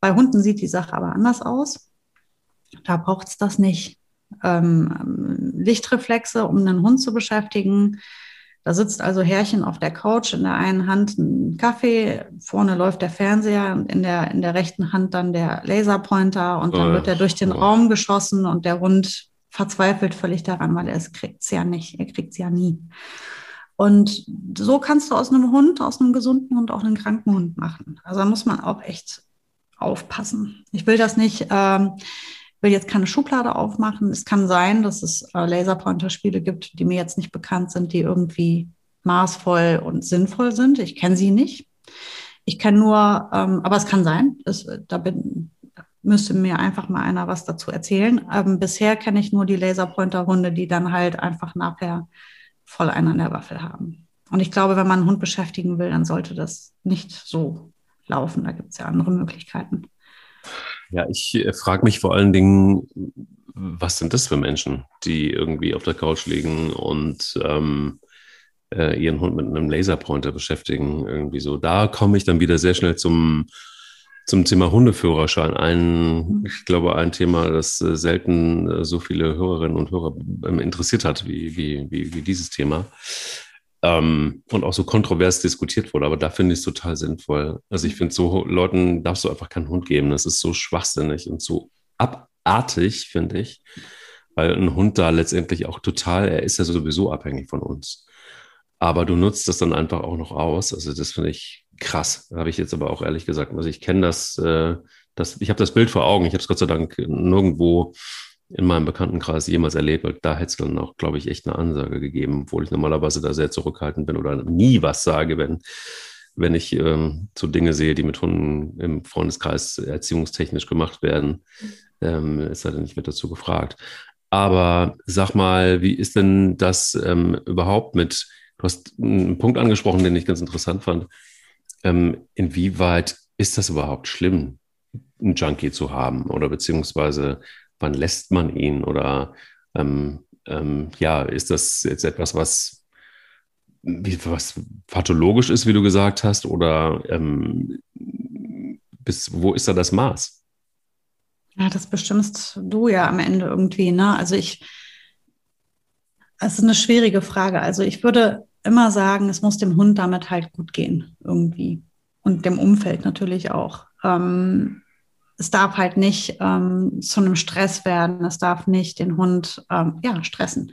Bei Hunden sieht die Sache aber anders aus. Da braucht es das nicht ähm, Lichtreflexe, um einen Hund zu beschäftigen. Da sitzt also Herrchen auf der Couch, in der einen Hand ein Kaffee, vorne läuft der Fernseher und in der, in der rechten Hand dann der Laserpointer und dann oh, wird er durch den oh. Raum geschossen und der Hund verzweifelt völlig daran, weil er es kriegt ja nicht, er kriegt es ja nie. Und so kannst du aus einem Hund, aus einem gesunden Hund auch einen kranken Hund machen. Also da muss man auch echt aufpassen. Ich will das nicht, ähm, will jetzt keine Schublade aufmachen. Es kann sein, dass es äh, Laserpointer-Spiele gibt, die mir jetzt nicht bekannt sind, die irgendwie maßvoll und sinnvoll sind. Ich kenne sie nicht. Ich kenne nur, ähm, aber es kann sein, das, da bin, müsste mir einfach mal einer was dazu erzählen. Ähm, bisher kenne ich nur die Laserpointer-Hunde, die dann halt einfach nachher voll einen an der Waffel haben. Und ich glaube, wenn man einen Hund beschäftigen will, dann sollte das nicht so laufen. Da gibt es ja andere Möglichkeiten. Ja, ich äh, frage mich vor allen Dingen, was sind das für Menschen, die irgendwie auf der Couch liegen und ähm, äh, ihren Hund mit einem Laserpointer beschäftigen? Irgendwie so. Da komme ich dann wieder sehr schnell zum, zum Thema Hundeführerschein. Ein, ich glaube, ein Thema, das äh, selten äh, so viele Hörerinnen und Hörer ähm, interessiert hat wie, wie, wie, wie dieses Thema ähm, und auch so kontrovers diskutiert wurde. Aber da finde ich es total sinnvoll. Also ich finde, so Leuten darfst du einfach keinen Hund geben. Das ist so schwachsinnig und so abartig, finde ich. Weil ein Hund da letztendlich auch total, er ist ja sowieso abhängig von uns. Aber du nutzt das dann einfach auch noch aus. Also das finde ich krass. Habe ich jetzt aber auch ehrlich gesagt. Also ich kenne das, äh, das, ich habe das Bild vor Augen. Ich habe es Gott sei Dank nirgendwo in meinem Bekanntenkreis jemals erlebt, weil da hätte es dann auch, glaube ich, echt eine Ansage gegeben, obwohl ich normalerweise da sehr zurückhaltend bin oder nie was sage, wenn, wenn ich ähm, so Dinge sehe, die mit Hunden im Freundeskreis erziehungstechnisch gemacht werden. Ähm, sei denn, ich werde dazu gefragt. Aber sag mal, wie ist denn das ähm, überhaupt mit, du hast einen Punkt angesprochen, den ich ganz interessant fand. Ähm, inwieweit ist das überhaupt schlimm, einen Junkie zu haben oder beziehungsweise wann lässt man ihn? Oder ähm, ähm, ja, ist das jetzt etwas, was, was pathologisch ist, wie du gesagt hast? Oder ähm, bis wo ist da das Maß? Ja, das bestimmst du ja am Ende irgendwie. Ne? Also ich, es ist eine schwierige Frage. Also ich würde immer sagen, es muss dem Hund damit halt gut gehen, irgendwie. Und dem Umfeld natürlich auch. Ähm, es darf halt nicht ähm, zu einem Stress werden. Es darf nicht den Hund ähm, ja, stressen.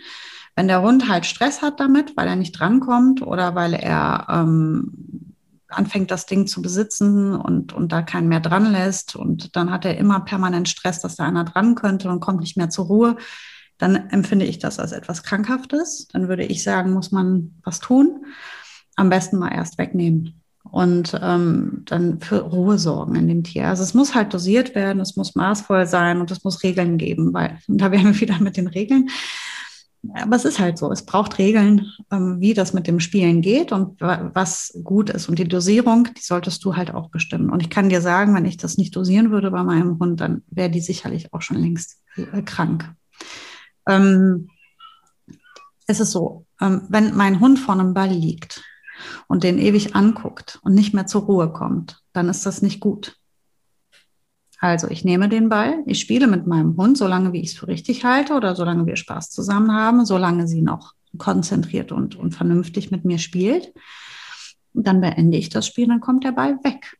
Wenn der Hund halt Stress hat damit, weil er nicht drankommt oder weil er ähm, anfängt, das Ding zu besitzen und, und da keinen mehr dran lässt und dann hat er immer permanent Stress, dass da einer dran könnte und kommt nicht mehr zur Ruhe, dann empfinde ich das als etwas Krankhaftes. Dann würde ich sagen, muss man was tun. Am besten mal erst wegnehmen und ähm, dann für Ruhe sorgen in dem Tier. Also es muss halt dosiert werden, es muss maßvoll sein und es muss Regeln geben, weil da wären wir wieder mit den Regeln. Aber es ist halt so, es braucht Regeln, ähm, wie das mit dem Spielen geht und was gut ist. Und die Dosierung, die solltest du halt auch bestimmen. Und ich kann dir sagen, wenn ich das nicht dosieren würde bei meinem Hund, dann wäre die sicherlich auch schon längst äh, krank. Ähm, es ist so, ähm, wenn mein Hund vor einem Ball liegt und den ewig anguckt und nicht mehr zur Ruhe kommt, dann ist das nicht gut. Also ich nehme den Ball, ich spiele mit meinem Hund, solange wie ich es für richtig halte oder solange wir Spaß zusammen haben, solange sie noch konzentriert und, und vernünftig mit mir spielt. Dann beende ich das Spiel, dann kommt der Ball weg.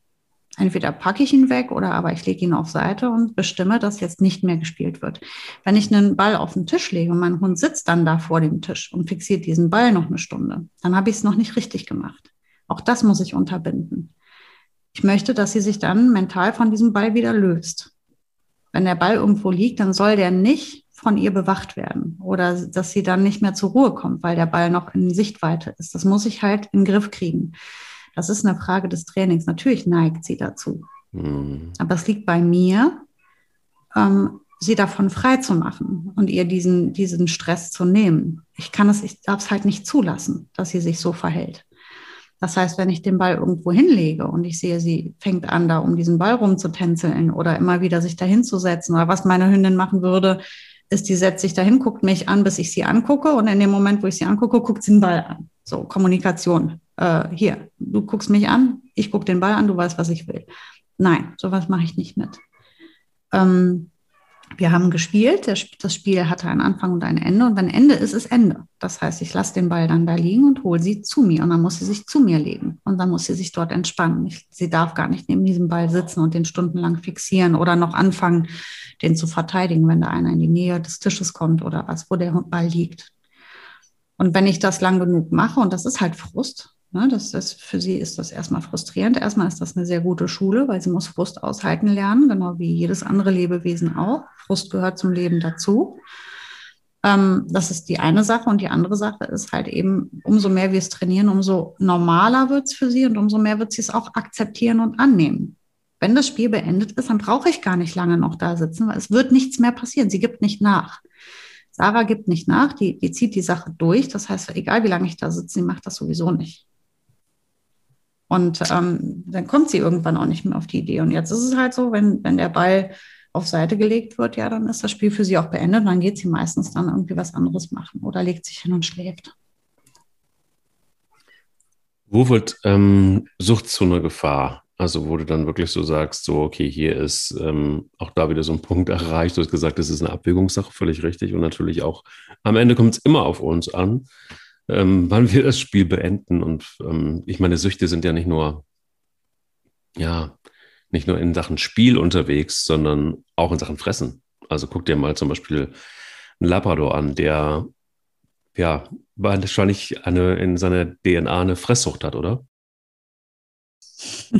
Entweder packe ich ihn weg oder aber ich lege ihn auf Seite und bestimme, dass jetzt nicht mehr gespielt wird. Wenn ich einen Ball auf den Tisch lege und mein Hund sitzt dann da vor dem Tisch und fixiert diesen Ball noch eine Stunde, dann habe ich es noch nicht richtig gemacht. Auch das muss ich unterbinden. Ich möchte, dass sie sich dann mental von diesem Ball wieder löst. Wenn der Ball irgendwo liegt, dann soll der nicht von ihr bewacht werden oder dass sie dann nicht mehr zur Ruhe kommt, weil der Ball noch in Sichtweite ist. Das muss ich halt in den Griff kriegen. Das ist eine Frage des Trainings. Natürlich neigt sie dazu. Mhm. Aber es liegt bei mir, ähm, sie davon frei zu machen und ihr diesen, diesen Stress zu nehmen. Ich kann es, ich darf es halt nicht zulassen, dass sie sich so verhält. Das heißt, wenn ich den Ball irgendwo hinlege und ich sehe, sie fängt an, da um diesen Ball rumzutänzeln oder immer wieder sich dahin zu setzen oder was meine Hündin machen würde, ist, die setzt sich dahin, guckt mich an, bis ich sie angucke und in dem Moment, wo ich sie angucke, guckt sie den Ball an. So, Kommunikation äh, hier, du guckst mich an, ich gucke den Ball an, du weißt, was ich will. Nein, sowas mache ich nicht mit. Ähm, wir haben gespielt, das Spiel hatte einen Anfang und ein Ende und wenn Ende ist, ist Ende. Das heißt, ich lasse den Ball dann da liegen und hole sie zu mir und dann muss sie sich zu mir legen und dann muss sie sich dort entspannen. Ich, sie darf gar nicht neben diesem Ball sitzen und den stundenlang fixieren oder noch anfangen, den zu verteidigen, wenn da einer in die Nähe des Tisches kommt oder was, wo der Ball liegt. Und wenn ich das lang genug mache, und das ist halt Frust, Ne, das ist, für sie ist das erstmal frustrierend. Erstmal ist das eine sehr gute Schule, weil sie muss Frust aushalten lernen, genau wie jedes andere Lebewesen auch. Frust gehört zum Leben dazu. Ähm, das ist die eine Sache. Und die andere Sache ist halt eben, umso mehr wir es trainieren, umso normaler wird es für sie und umso mehr wird sie es auch akzeptieren und annehmen. Wenn das Spiel beendet ist, dann brauche ich gar nicht lange noch da sitzen, weil es wird nichts mehr passieren. Sie gibt nicht nach. Sarah gibt nicht nach, die, die zieht die Sache durch. Das heißt, egal wie lange ich da sitze, sie macht das sowieso nicht. Und ähm, dann kommt sie irgendwann auch nicht mehr auf die Idee. Und jetzt ist es halt so, wenn, wenn der Ball auf Seite gelegt wird, ja, dann ist das Spiel für sie auch beendet. Und dann geht sie meistens dann irgendwie was anderes machen oder legt sich hin und schläft. Wo wird ähm, Sucht zu einer Gefahr? Also wo du dann wirklich so sagst, so, okay, hier ist ähm, auch da wieder so ein Punkt erreicht. Du hast gesagt, das ist eine Abwägungssache, völlig richtig. Und natürlich auch, am Ende kommt es immer auf uns an ähm, wann wir das Spiel beenden. Und ähm, ich meine, Süchte sind ja nicht nur, ja, nicht nur in Sachen Spiel unterwegs, sondern auch in Sachen Fressen. Also guck dir mal zum Beispiel einen Labrador an, der ja wahrscheinlich eine, in seiner DNA eine Fresssucht hat, oder?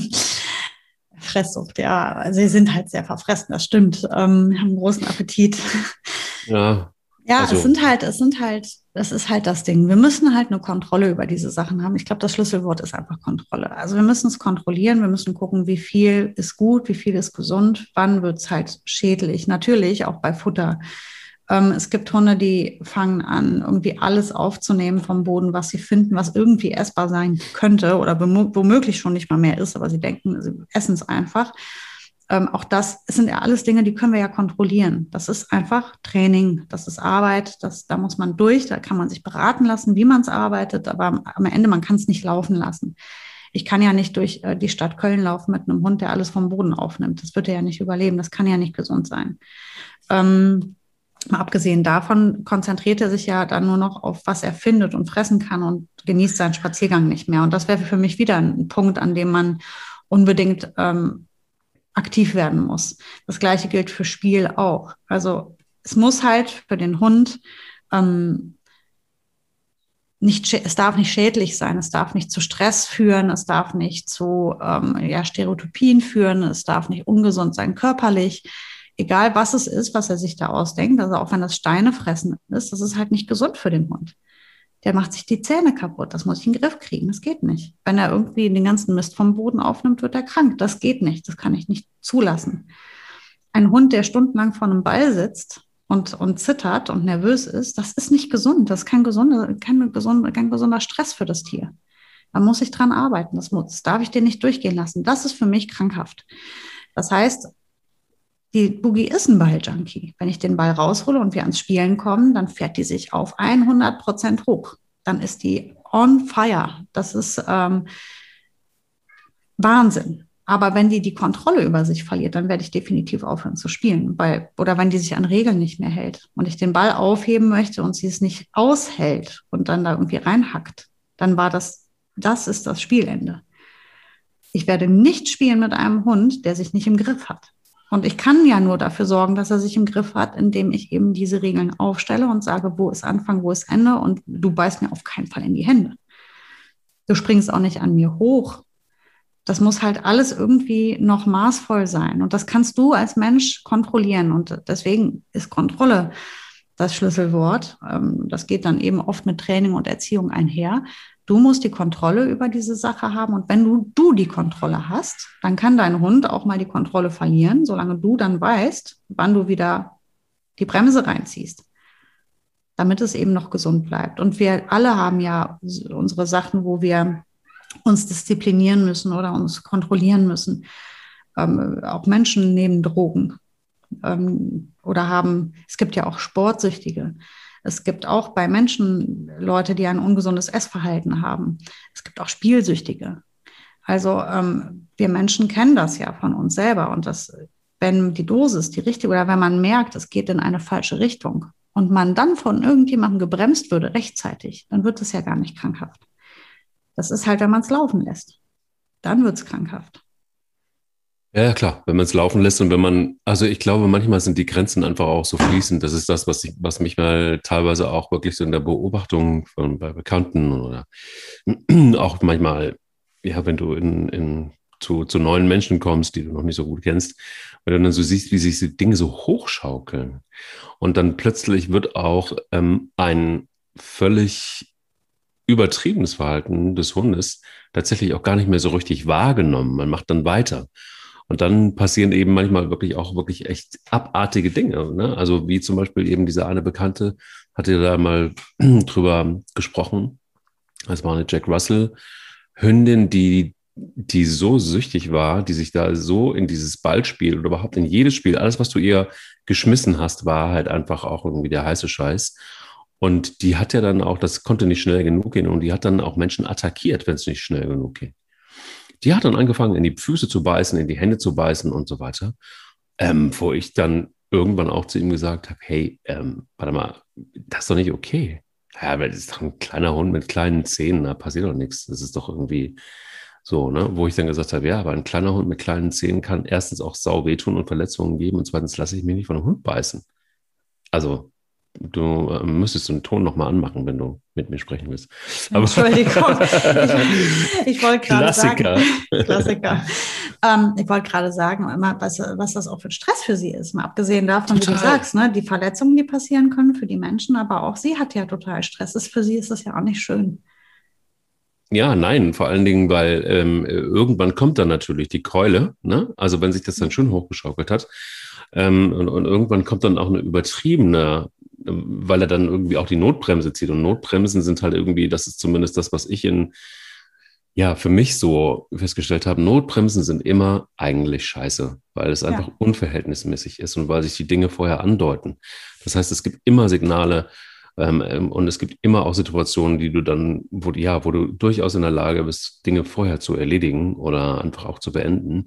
Fresssucht, ja. Sie sind halt sehr verfressen, das stimmt. Ähm, haben großen Appetit. Ja, ja, also, es sind halt, es sind halt, das ist halt das Ding. Wir müssen halt eine Kontrolle über diese Sachen haben. Ich glaube, das Schlüsselwort ist einfach Kontrolle. Also wir müssen es kontrollieren, wir müssen gucken, wie viel ist gut, wie viel ist gesund, wann wird es halt schädlich. Natürlich auch bei Futter. Ähm, es gibt Hunde, die fangen an, irgendwie alles aufzunehmen vom Boden, was sie finden, was irgendwie essbar sein könnte oder womöglich schon nicht mal mehr ist, aber sie denken, sie essen es einfach ähm, auch das sind ja alles Dinge, die können wir ja kontrollieren. Das ist einfach Training, das ist Arbeit, das, da muss man durch, da kann man sich beraten lassen, wie man es arbeitet, aber am Ende, man kann es nicht laufen lassen. Ich kann ja nicht durch äh, die Stadt Köln laufen mit einem Hund, der alles vom Boden aufnimmt. Das wird er ja nicht überleben, das kann ja nicht gesund sein. Ähm, Mal abgesehen davon konzentriert er sich ja dann nur noch auf, was er findet und fressen kann und genießt seinen Spaziergang nicht mehr. Und das wäre für mich wieder ein Punkt, an dem man unbedingt ähm, aktiv werden muss. Das gleiche gilt für Spiel auch. Also es muss halt für den Hund ähm, nicht, es darf nicht schädlich sein, es darf nicht zu Stress führen, es darf nicht zu ähm, ja, Stereotypien führen, es darf nicht ungesund sein körperlich. Egal was es ist, was er sich da ausdenkt, also auch wenn das Steine fressen ist, das ist halt nicht gesund für den Hund. Der macht sich die Zähne kaputt, das muss ich in den Griff kriegen, das geht nicht. Wenn er irgendwie den ganzen Mist vom Boden aufnimmt, wird er krank, das geht nicht, das kann ich nicht zulassen. Ein Hund, der stundenlang vor einem Ball sitzt, und, und zittert und nervös ist, das ist nicht gesund. Das ist kein gesunder, kein, gesunder, kein gesunder Stress für das Tier. Da muss ich dran arbeiten. Das, muss, darf ich dir nicht durchgehen lassen. Das ist für mich krankhaft. Das heißt, die Boogie ist ein Balljunkie. Wenn ich den Ball raushole und wir ans Spielen kommen, dann fährt die sich auf 100 Prozent hoch. Dann ist die on fire. Das ist ähm, Wahnsinn. Aber wenn die die Kontrolle über sich verliert, dann werde ich definitiv aufhören zu spielen. Weil, oder wenn die sich an Regeln nicht mehr hält und ich den Ball aufheben möchte und sie es nicht aushält und dann da irgendwie reinhackt, dann war das, das ist das Spielende. Ich werde nicht spielen mit einem Hund, der sich nicht im Griff hat. Und ich kann ja nur dafür sorgen, dass er sich im Griff hat, indem ich eben diese Regeln aufstelle und sage, wo ist Anfang, wo ist Ende und du beißt mir auf keinen Fall in die Hände. Du springst auch nicht an mir hoch das muss halt alles irgendwie noch maßvoll sein. Und das kannst du als Mensch kontrollieren. Und deswegen ist Kontrolle das Schlüsselwort. Ähm, das geht dann eben oft mit Training und Erziehung einher. Du musst die Kontrolle über diese Sache haben. Und wenn du, du die Kontrolle hast, dann kann dein Hund auch mal die Kontrolle verlieren, solange du dann weißt, wann du wieder die Bremse reinziehst, damit es eben noch gesund bleibt. Und wir alle haben ja unsere Sachen, wo wir uns disziplinieren müssen oder uns kontrollieren müssen. Ähm, auch Menschen nehmen Drogen ähm, oder haben, es gibt ja auch Sportsüchtige. Es gibt auch bei Menschen Leute, die ein ungesundes Essverhalten haben. Es gibt auch Spielsüchtige. Also ähm, wir Menschen kennen das ja von uns selber und das, wenn die Dosis die richtige oder wenn man merkt, es geht in eine falsche Richtung und man dann von irgendjemandem gebremst würde rechtzeitig, dann wird es ja gar nicht krankhaft. Das ist halt, wenn man es laufen lässt. Dann wird es krankhaft. Ja, klar, wenn man es laufen lässt und wenn man, also ich glaube, manchmal sind die Grenzen einfach auch so fließend. Das ist das, was, ich, was mich mal teilweise auch wirklich so in der Beobachtung von bei Bekannten oder auch manchmal, ja, wenn du in, in zu, zu neuen Menschen kommst, die du noch nicht so gut kennst, wenn du dann so siehst, wie sich die Dinge so hochschaukeln. Und dann plötzlich wird auch ähm, ein völlig übertriebenes Verhalten des Hundes tatsächlich auch gar nicht mehr so richtig wahrgenommen. Man macht dann weiter. Und dann passieren eben manchmal wirklich auch wirklich echt abartige Dinge. Ne? Also wie zum Beispiel eben diese eine Bekannte hatte da mal drüber gesprochen. Das war eine Jack Russell Hündin, die die so süchtig war, die sich da so in dieses Ballspiel oder überhaupt in jedes Spiel, alles, was du ihr geschmissen hast, war halt einfach auch irgendwie der heiße Scheiß. Und die hat ja dann auch, das konnte nicht schnell genug gehen und die hat dann auch Menschen attackiert, wenn es nicht schnell genug ging. Die hat dann angefangen, in die Füße zu beißen, in die Hände zu beißen und so weiter. Ähm, wo ich dann irgendwann auch zu ihm gesagt habe, hey, ähm, warte mal, das ist doch nicht okay. Ja, weil das ist doch ein kleiner Hund mit kleinen Zähnen, da passiert doch nichts. Das ist doch irgendwie so, ne? Wo ich dann gesagt habe, ja, aber ein kleiner Hund mit kleinen Zähnen kann erstens auch sau wehtun und Verletzungen geben und zweitens lasse ich mich nicht von einem Hund beißen. Also, Du äh, müsstest den Ton nochmal anmachen, wenn du mit mir sprechen willst. Aber Entschuldigung. ich, ich wollte gerade sagen. Klassiker. Ähm, ich wollte gerade sagen, was, was das auch für Stress für sie ist. Mal abgesehen davon, total. wie du sagst, ne, die Verletzungen, die passieren können für die Menschen, aber auch sie hat ja total Stress. Ist, für sie ist das ja auch nicht schön. Ja, nein, vor allen Dingen, weil ähm, irgendwann kommt dann natürlich die Keule, ne? Also wenn sich das dann schön hochgeschaukelt hat. Ähm, und, und irgendwann kommt dann auch eine übertriebene weil er dann irgendwie auch die Notbremse zieht. Und Notbremsen sind halt irgendwie, das ist zumindest das, was ich in, ja, für mich so festgestellt habe, Notbremsen sind immer eigentlich scheiße, weil es einfach ja. unverhältnismäßig ist und weil sich die Dinge vorher andeuten. Das heißt, es gibt immer Signale, ähm, ähm und es gibt immer auch Situationen, die du dann, wo, ja, wo du durchaus in der Lage bist, Dinge vorher zu erledigen oder einfach auch zu beenden.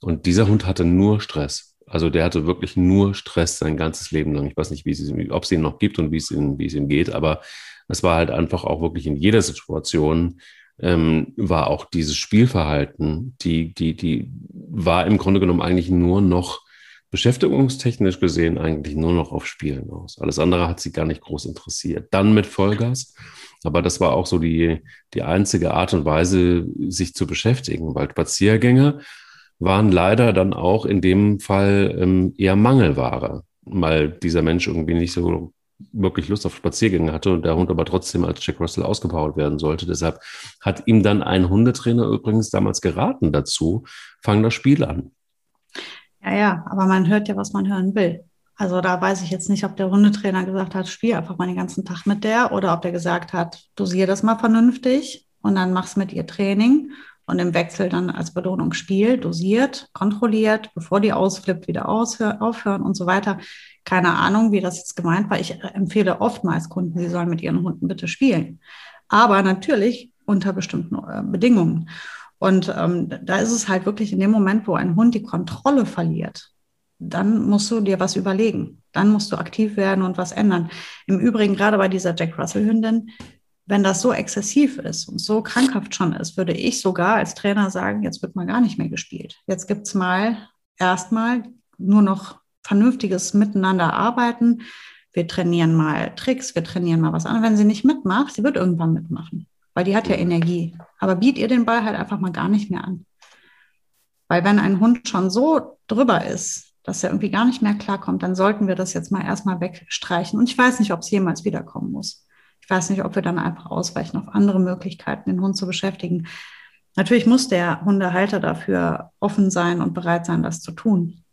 Und dieser Hund hatte nur Stress. Also der hatte wirklich nur Stress sein ganzes Leben lang. Ich weiß nicht, wie es, ob es ihn noch gibt und wie es, ihm, wie es ihm geht, aber es war halt einfach auch wirklich in jeder Situation ähm, war auch dieses Spielverhalten, die, die, die war im Grunde genommen eigentlich nur noch beschäftigungstechnisch gesehen eigentlich nur noch auf Spielen aus. Alles andere hat sie gar nicht groß interessiert. Dann mit Vollgas. Aber das war auch so die, die einzige Art und Weise, sich zu beschäftigen, weil Spaziergänge waren leider dann auch in dem Fall ähm, eher Mangelware, weil dieser Mensch irgendwie nicht so wirklich Lust auf Spaziergänge hatte und der Hund aber trotzdem als Jack Russell ausgebaut werden sollte. Deshalb hat ihm dann ein Hundetrainer übrigens damals geraten dazu, fang das Spiel an. Ja, ja, aber man hört ja, was man hören will. Also da weiß ich jetzt nicht, ob der Hundetrainer gesagt hat, spiel einfach mal den ganzen Tag mit der oder ob der gesagt hat, dosier das mal vernünftig und dann mach's mit ihr Training und im Wechsel dann als Belohnung Spiel, dosiert, kontrolliert, bevor die ausflippt, wieder aufhören und so weiter. Keine Ahnung, wie das jetzt gemeint war. Ich empfehle oftmals Kunden, sie sollen mit ihren Hunden bitte spielen. Aber natürlich unter bestimmten äh, Bedingungen. Und ähm, da ist es halt wirklich in dem Moment, wo ein Hund die Kontrolle verliert, dann musst du dir was überlegen. Dann musst du aktiv werden und was ändern. Im Übrigen, gerade bei dieser Jack Russell-Hündin, wenn das so exzessiv ist und so krankhaft schon ist, würde ich sogar als Trainer sagen, jetzt wird mal gar nicht mehr gespielt. Jetzt gibt es mal erstmal nur noch vernünftiges Miteinander arbeiten. Wir trainieren mal Tricks, wir trainieren mal was an. Wenn sie nicht mitmacht, sie wird irgendwann mitmachen, weil die hat ja Energie. Aber biet ihr den Ball halt einfach mal gar nicht mehr an. Weil wenn ein Hund schon so drüber ist, dass er irgendwie gar nicht mehr klarkommt, dann sollten wir das jetzt mal erstmal wegstreichen. Und ich weiß nicht, ob es jemals wiederkommen muss. Ich weiß nicht, ob wir dann einfach ausweichen auf andere Möglichkeiten, den Hund zu beschäftigen. Natürlich muss der Hundehalter dafür offen sein und bereit sein, das zu tun.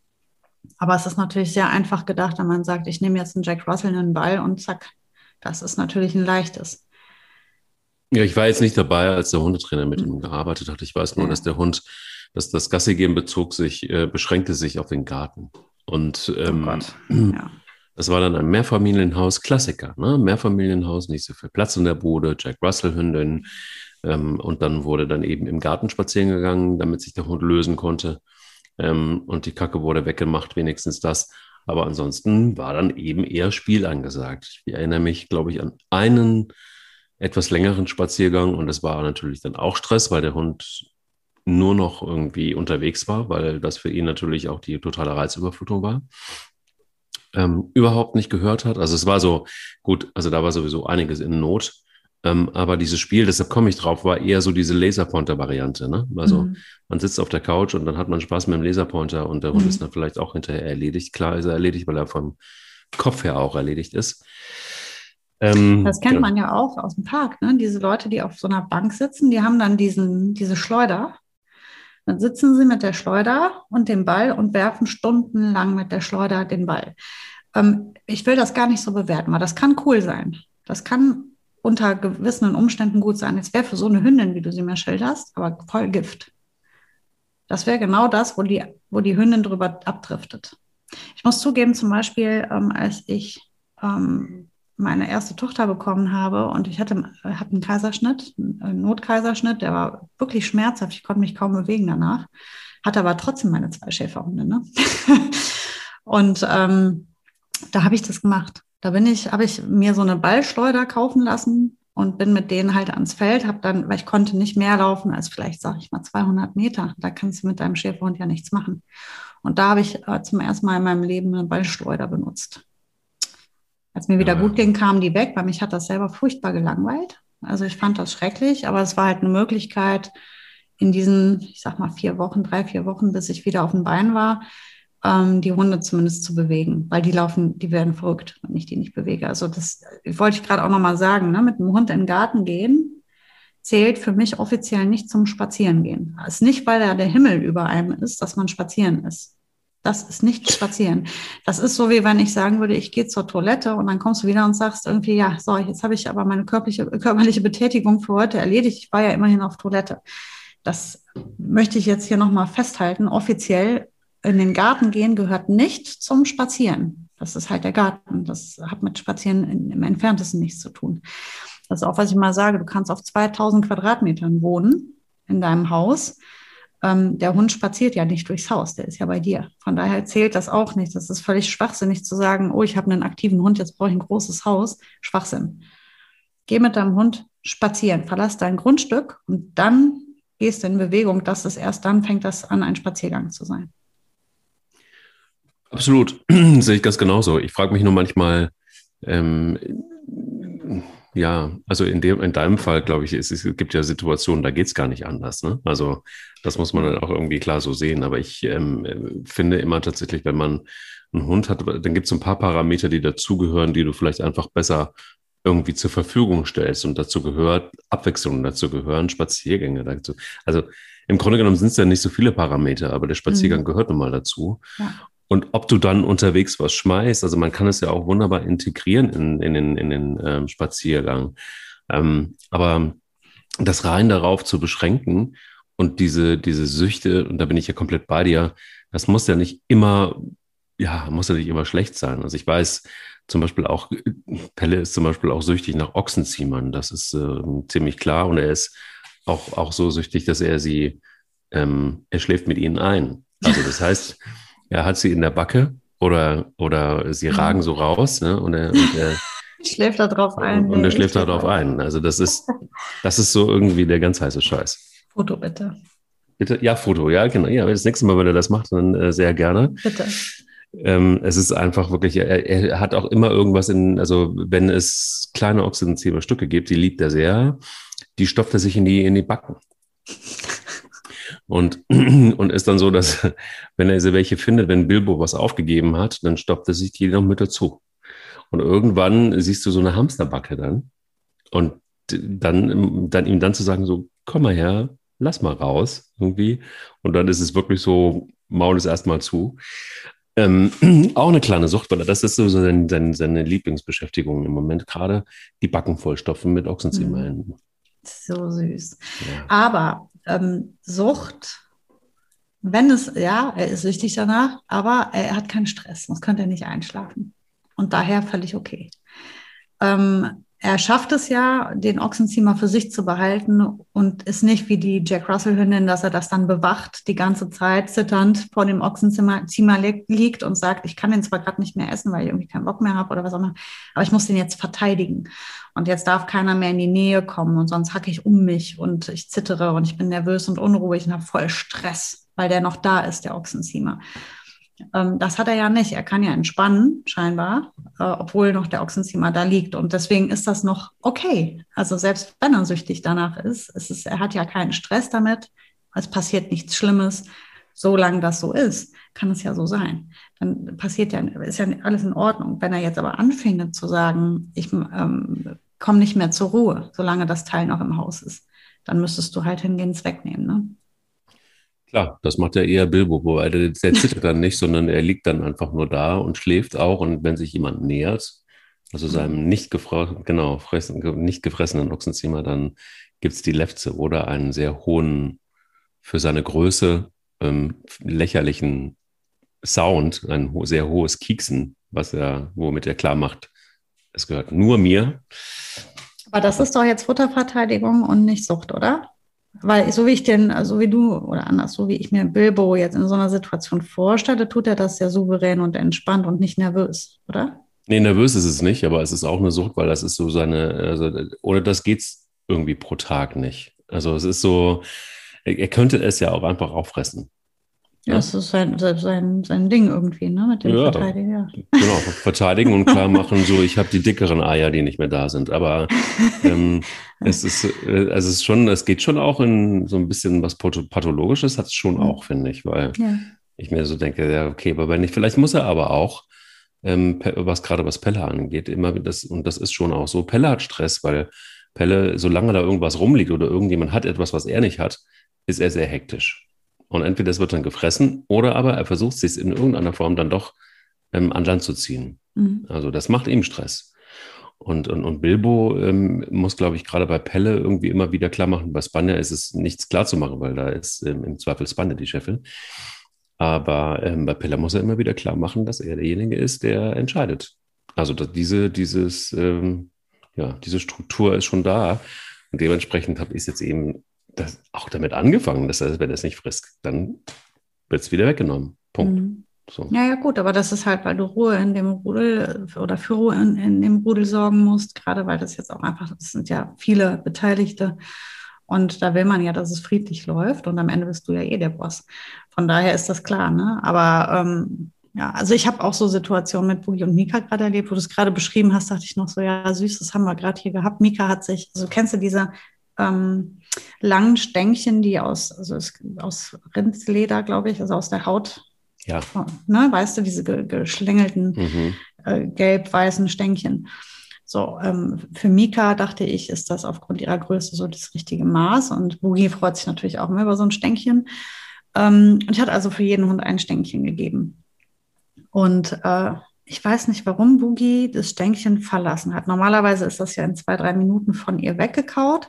Aber es ist natürlich sehr einfach gedacht, wenn man sagt, ich nehme jetzt einen Jack Russell einen Ball und zack, das ist natürlich ein leichtes. Ja, ich war jetzt nicht dabei, als der Hundetrainer mit ihm gearbeitet hat. Ich weiß nur, dass der Hund, dass das Gassi gehen bezog sich, äh, beschränkte sich auf den Garten. Und oh ähm, oh. Ja. Das war dann ein Mehrfamilienhaus, Klassiker, ne? Mehrfamilienhaus, nicht so viel Platz in der Bude, Jack Russell Hündin. Ähm, und dann wurde dann eben im Garten spazieren gegangen, damit sich der Hund lösen konnte. Ähm, und die Kacke wurde weggemacht, wenigstens das. Aber ansonsten war dann eben eher Spiel angesagt. Ich erinnere mich, glaube ich, an einen etwas längeren Spaziergang und es war natürlich dann auch Stress, weil der Hund nur noch irgendwie unterwegs war, weil das für ihn natürlich auch die totale Reizüberflutung war. Ähm, überhaupt nicht gehört hat. Also es war so, gut, also da war sowieso einiges in Not. Ähm, aber dieses Spiel, deshalb komme ich drauf, war eher so diese Laserpointer-Variante. Ne? Also mhm. man sitzt auf der Couch und dann hat man Spaß mit dem Laserpointer und der Hund mhm. ist dann vielleicht auch hinterher erledigt. Klar ist er erledigt, weil er vom Kopf her auch erledigt ist. Ähm, das kennt genau. man ja auch aus dem Park, ne? Diese Leute, die auf so einer Bank sitzen, die haben dann diesen, diese Schleuder. Dann sitzen sie mit der Schleuder und dem Ball und werfen stundenlang mit der Schleuder den Ball. Ähm, ich will das gar nicht so bewerten, weil das kann cool sein. Das kann unter gewissen Umständen gut sein. Es wäre für so eine Hündin, wie du sie mir schilderst, aber voll Gift. Das wäre genau das, wo die, wo die Hündin drüber abdriftet. Ich muss zugeben, zum Beispiel, ähm, als ich ähm, meine erste Tochter bekommen habe und ich hatte, hatte einen Kaiserschnitt, einen Notkaiserschnitt, der war wirklich schmerzhaft. Ich konnte mich kaum bewegen danach, hatte aber trotzdem meine zwei Schäferhunde. Ne? und ähm, da habe ich das gemacht. Da bin ich, habe ich mir so eine Ballschleuder kaufen lassen und bin mit denen halt ans Feld, habe dann, weil ich konnte nicht mehr laufen als vielleicht, sage ich mal, 200 Meter. Da kannst du mit deinem Schäferhund ja nichts machen. Und da habe ich äh, zum ersten Mal in meinem Leben eine Ballschleuder benutzt. Als mir wieder ja. gut ging, kamen die weg, weil mich hat das selber furchtbar gelangweilt. Also ich fand das schrecklich, aber es war halt eine Möglichkeit, in diesen, ich sag mal, vier Wochen, drei, vier Wochen, bis ich wieder auf dem Bein war, ähm, die Hunde zumindest zu bewegen, weil die laufen, die werden verrückt, wenn ich die nicht bewege. Also das wollte ich gerade auch nochmal sagen, ne? mit dem Hund in den Garten gehen, zählt für mich offiziell nicht zum Spazierengehen. Es ist nicht, weil da der Himmel über einem ist, dass man spazieren ist. Das ist nicht spazieren. Das ist so, wie wenn ich sagen würde, ich gehe zur Toilette und dann kommst du wieder und sagst irgendwie, ja, so, jetzt habe ich aber meine körperliche, körperliche Betätigung für heute erledigt. Ich war ja immerhin auf Toilette. Das möchte ich jetzt hier nochmal festhalten. Offiziell in den Garten gehen gehört nicht zum Spazieren. Das ist halt der Garten. Das hat mit Spazieren im entferntesten nichts zu tun. Das ist auch, was ich mal sage. Du kannst auf 2000 Quadratmetern wohnen in deinem Haus. Ähm, der Hund spaziert ja nicht durchs Haus, der ist ja bei dir. Von daher zählt das auch nicht. Das ist völlig schwachsinnig zu sagen, oh, ich habe einen aktiven Hund, jetzt brauche ich ein großes Haus. Schwachsinn. Geh mit deinem Hund spazieren, verlass dein Grundstück und dann gehst du in Bewegung. Das ist erst dann fängt das an, ein Spaziergang zu sein. Absolut, sehe ich ganz genauso. Ich frage mich nur manchmal, ähm, ja, also in, dem, in deinem Fall, glaube ich, es, es gibt ja Situationen, da geht es gar nicht anders. Ne? Also das muss man dann auch irgendwie klar so sehen. Aber ich ähm, finde immer tatsächlich, wenn man einen Hund hat, dann gibt es ein paar Parameter, die dazugehören, die du vielleicht einfach besser irgendwie zur Verfügung stellst. Und dazu gehört Abwechslung, dazu gehören Spaziergänge dazu. Also im Grunde genommen sind es ja nicht so viele Parameter, aber der Spaziergang mhm. gehört nun mal dazu. Ja. Und ob du dann unterwegs was schmeißt, also man kann es ja auch wunderbar integrieren in, in den, in den ähm, Spaziergang. Ähm, aber das rein darauf zu beschränken und diese, diese Süchte, und da bin ich ja komplett bei dir, das muss ja nicht immer, ja, muss ja nicht immer schlecht sein. Also ich weiß zum Beispiel auch, Pelle ist zum Beispiel auch süchtig nach Ochsenziehern. Das ist äh, ziemlich klar. Und er ist auch, auch so süchtig, dass er sie, ähm, er schläft mit ihnen ein. Also das heißt, er hat sie in der Backe oder, oder sie mhm. ragen so raus. Ne? Und er, und er schläft da drauf ein. Und er schläft da drauf ein. Also das ist, das ist so irgendwie der ganz heiße Scheiß. Foto bitte. Bitte? Ja, Foto, ja, genau. Ja, das nächste Mal, wenn er das macht, dann äh, sehr gerne. Bitte. Ähm, es ist einfach wirklich, er, er, hat auch immer irgendwas in, also wenn es kleine Oxidenzieher-Stücke gibt, die liebt er sehr, die stopft er sich in die, in die Backen. Und, und ist dann so, dass, wenn er so welche findet, wenn Bilbo was aufgegeben hat, dann stoppt er sich die noch mit dazu. Und irgendwann siehst du so eine Hamsterbacke dann. Und dann, dann ihm dann zu sagen, so, komm mal her, lass mal raus, irgendwie. Und dann ist es wirklich so, Maul ist erstmal zu. Ähm, auch eine kleine Sucht, weil das ist so seine, seine, seine Lieblingsbeschäftigung im Moment gerade, die Backen vollstopfen mit Ochsenzieher. Mhm. So süß. Ja. Aber ähm, Sucht, wenn es, ja, er ist süchtig danach, aber er hat keinen Stress, sonst könnte er nicht einschlafen. Und daher völlig okay. Ähm, er schafft es ja, den Ochsenziemer für sich zu behalten und ist nicht wie die Jack Russell-Hündin, dass er das dann bewacht, die ganze Zeit zitternd vor dem Ochsenziemer liegt und sagt, ich kann den zwar gerade nicht mehr essen, weil ich irgendwie keinen Bock mehr habe oder was auch immer, aber ich muss den jetzt verteidigen. Und jetzt darf keiner mehr in die Nähe kommen und sonst hacke ich um mich und ich zittere und ich bin nervös und unruhig und habe voll Stress, weil der noch da ist, der Ochsenziemer. Ähm, das hat er ja nicht. Er kann ja entspannen, scheinbar, äh, obwohl noch der Ochsenziemer da liegt. Und deswegen ist das noch okay. Also selbst wenn er süchtig danach ist, ist es, er hat ja keinen Stress damit. Es passiert nichts Schlimmes. Solange das so ist, kann es ja so sein. Dann passiert ja, ist ja alles in Ordnung. Wenn er jetzt aber anfängt zu sagen, ich ähm, komme nicht mehr zur Ruhe, solange das Teil noch im Haus ist, dann müsstest du halt hingehen, es wegnehmen. Ne? Klar, das macht ja eher Bilbo, wobei der, der zittert dann nicht, sondern er liegt dann einfach nur da und schläft auch. Und wenn sich jemand nähert, also mhm. seinem nicht, genau, nicht gefressenen Ochsenzimmer, dann gibt es die Lefze oder einen sehr hohen, für seine Größe ähm, lächerlichen Sound, ein ho sehr hohes Kieksen, was er, womit er klar macht, es gehört nur mir. Aber das ist doch jetzt Futterverteidigung und nicht Sucht, oder? Weil so wie ich den, so wie du oder anders, so wie ich mir Bilbo jetzt in so einer Situation vorstelle, tut er das sehr souverän und entspannt und nicht nervös, oder? Nee, nervös ist es nicht, aber es ist auch eine Sucht, weil das ist so seine, also ohne das geht es irgendwie pro Tag nicht. Also es ist so, er könnte es ja auch einfach auffressen. Ja. Das ist sein, sein, sein Ding irgendwie, ne? Mit dem ja, Verteidigen. Ja. Genau, verteidigen und klar machen, so ich habe die dickeren Eier, die nicht mehr da sind. Aber ähm, es ist, äh, also es ist schon, es geht schon auch in so ein bisschen was Pathologisches, hat es schon mhm. auch, finde ich, weil ja. ich mir so denke, ja, okay, aber wenn nicht, vielleicht muss er aber auch, ähm, was gerade was Pelle angeht, immer das, und das ist schon auch so, Pelle hat Stress, weil Pelle, solange da irgendwas rumliegt oder irgendjemand hat etwas, was er nicht hat, ist er sehr hektisch. Und entweder es wird dann gefressen oder aber er versucht es in irgendeiner Form dann doch ähm, an Land zu ziehen. Mhm. Also das macht ihm Stress. Und, und, und Bilbo ähm, muss, glaube ich, gerade bei Pelle irgendwie immer wieder klar machen. Bei Spanja ist es nichts klar zu machen, weil da ist ähm, im Zweifel Spanja die Chefin. Aber ähm, bei Pelle muss er immer wieder klar machen, dass er derjenige ist, der entscheidet. Also diese, dieses, ähm, ja, diese Struktur ist schon da. Und dementsprechend habe ich es jetzt eben das auch damit angefangen, dass er, wenn es nicht frisst, dann wird es wieder weggenommen. Punkt. Mhm. So. Ja, ja, gut, aber das ist halt, weil du Ruhe in dem Rudel oder für Ruhe in, in dem Rudel sorgen musst, gerade weil das jetzt auch einfach, es sind ja viele Beteiligte und da will man ja, dass es friedlich läuft und am Ende bist du ja eh der Boss. Von daher ist das klar, ne? Aber ähm, ja, also ich habe auch so Situationen mit Boogie und Mika gerade erlebt, wo du es gerade beschrieben hast, dachte ich noch so, ja, süß, das haben wir gerade hier gehabt. Mika hat sich, also kennst du diese ähm, langen Stängchen, die aus, also aus Rindsleder, glaube ich, also aus der Haut, ja. ne, weißt du, diese ge geschlängelten mhm. äh, gelb-weißen Stängchen. So, ähm, für Mika dachte ich, ist das aufgrund ihrer Größe so das richtige Maß. Und Boogie freut sich natürlich auch immer über so ein Stänkchen. Ähm, und ich hatte also für jeden Hund ein Stänkchen gegeben. Und äh, ich weiß nicht, warum Boogie das Stänkchen verlassen hat. Normalerweise ist das ja in zwei, drei Minuten von ihr weggekaut.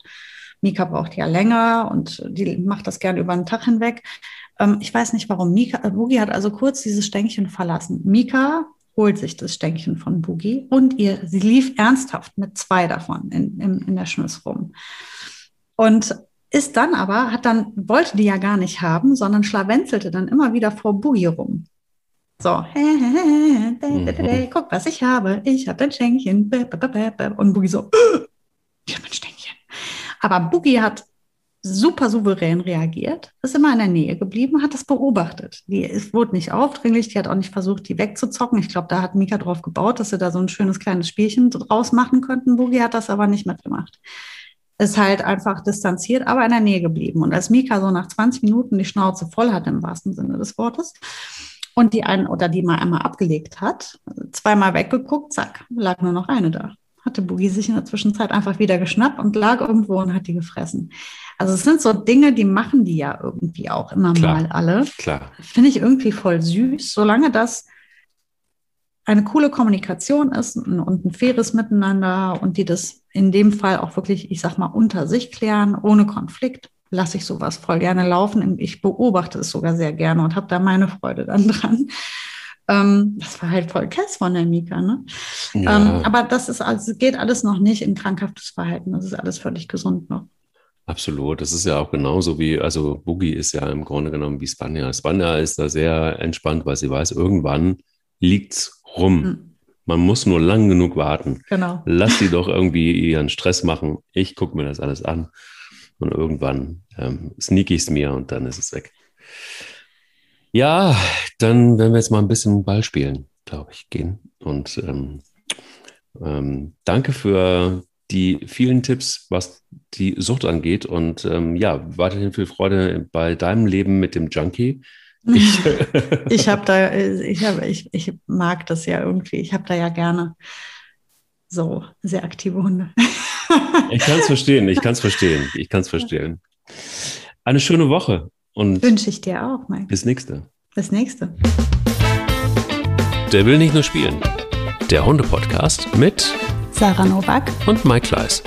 Mika braucht ja länger und die macht das gerne über einen Tag hinweg. Ähm, ich weiß nicht, warum. Mika, äh, Boogie hat also kurz dieses Stänkchen verlassen. Mika holt sich das Stänkchen von Boogie und ihr, sie lief ernsthaft mit zwei davon in, in, in der Schnuss rum. Und ist dann aber, hat dann, wollte die ja gar nicht haben, sondern schlawenzelte dann immer wieder vor Boogie rum. So, mhm. guck, was ich habe. Ich habe ein Stänkchen. Und Boogie so, ich habe ein Stänkchen. Aber Boogie hat super souverän reagiert, ist immer in der Nähe geblieben, hat das beobachtet. Die es wurde nicht aufdringlich, die hat auch nicht versucht, die wegzuzocken. Ich glaube, da hat Mika drauf gebaut, dass sie da so ein schönes kleines Spielchen draus machen könnten. Boogie hat das aber nicht mitgemacht. Ist halt einfach distanziert, aber in der Nähe geblieben. Und als Mika so nach 20 Minuten die Schnauze voll hatte, im wahrsten Sinne des Wortes, und die einen oder die mal einmal abgelegt hat, zweimal weggeguckt, zack, lag nur noch eine da hatte Boogie sich in der Zwischenzeit einfach wieder geschnappt und lag irgendwo und hat die gefressen. Also es sind so Dinge, die machen die ja irgendwie auch immer Klar. mal alle. Klar. Finde ich irgendwie voll süß, solange das eine coole Kommunikation ist und ein faires Miteinander und die das in dem Fall auch wirklich, ich sag mal, unter sich klären, ohne Konflikt, lasse ich sowas voll gerne laufen. Ich beobachte es sogar sehr gerne und habe da meine Freude dann dran. Ähm, das war halt voll Kess von der Mika, ne? Ja. Ähm, aber das ist also, geht alles noch nicht in krankhaftes Verhalten. Das ist alles völlig gesund noch. Absolut. Das ist ja auch genauso wie, also Boogie ist ja im Grunde genommen wie Spanja. Spanja ist da sehr entspannt, weil sie weiß, irgendwann liegt's rum. Hm. Man muss nur lang genug warten. Genau. Lass sie doch irgendwie ihren Stress machen. Ich gucke mir das alles an. Und irgendwann ähm, sneak ich es mir und dann ist es weg. Ja, dann werden wir jetzt mal ein bisschen Ball spielen, glaube ich, gehen. Und ähm, ähm, danke für die vielen Tipps, was die Sucht angeht. Und ähm, ja, weiterhin viel Freude bei deinem Leben mit dem Junkie. Ich, ich habe da, ich, hab, ich, ich mag das ja irgendwie. Ich habe da ja gerne so sehr aktive Hunde. ich kann es verstehen, ich kann es verstehen, ich kann es verstehen. Eine schöne Woche und wünsche ich dir auch, Mike. Bis nächste. Bis nächste. Der will nicht nur spielen. Der Hunde-Podcast mit Sarah Novak und Mike Kleiss.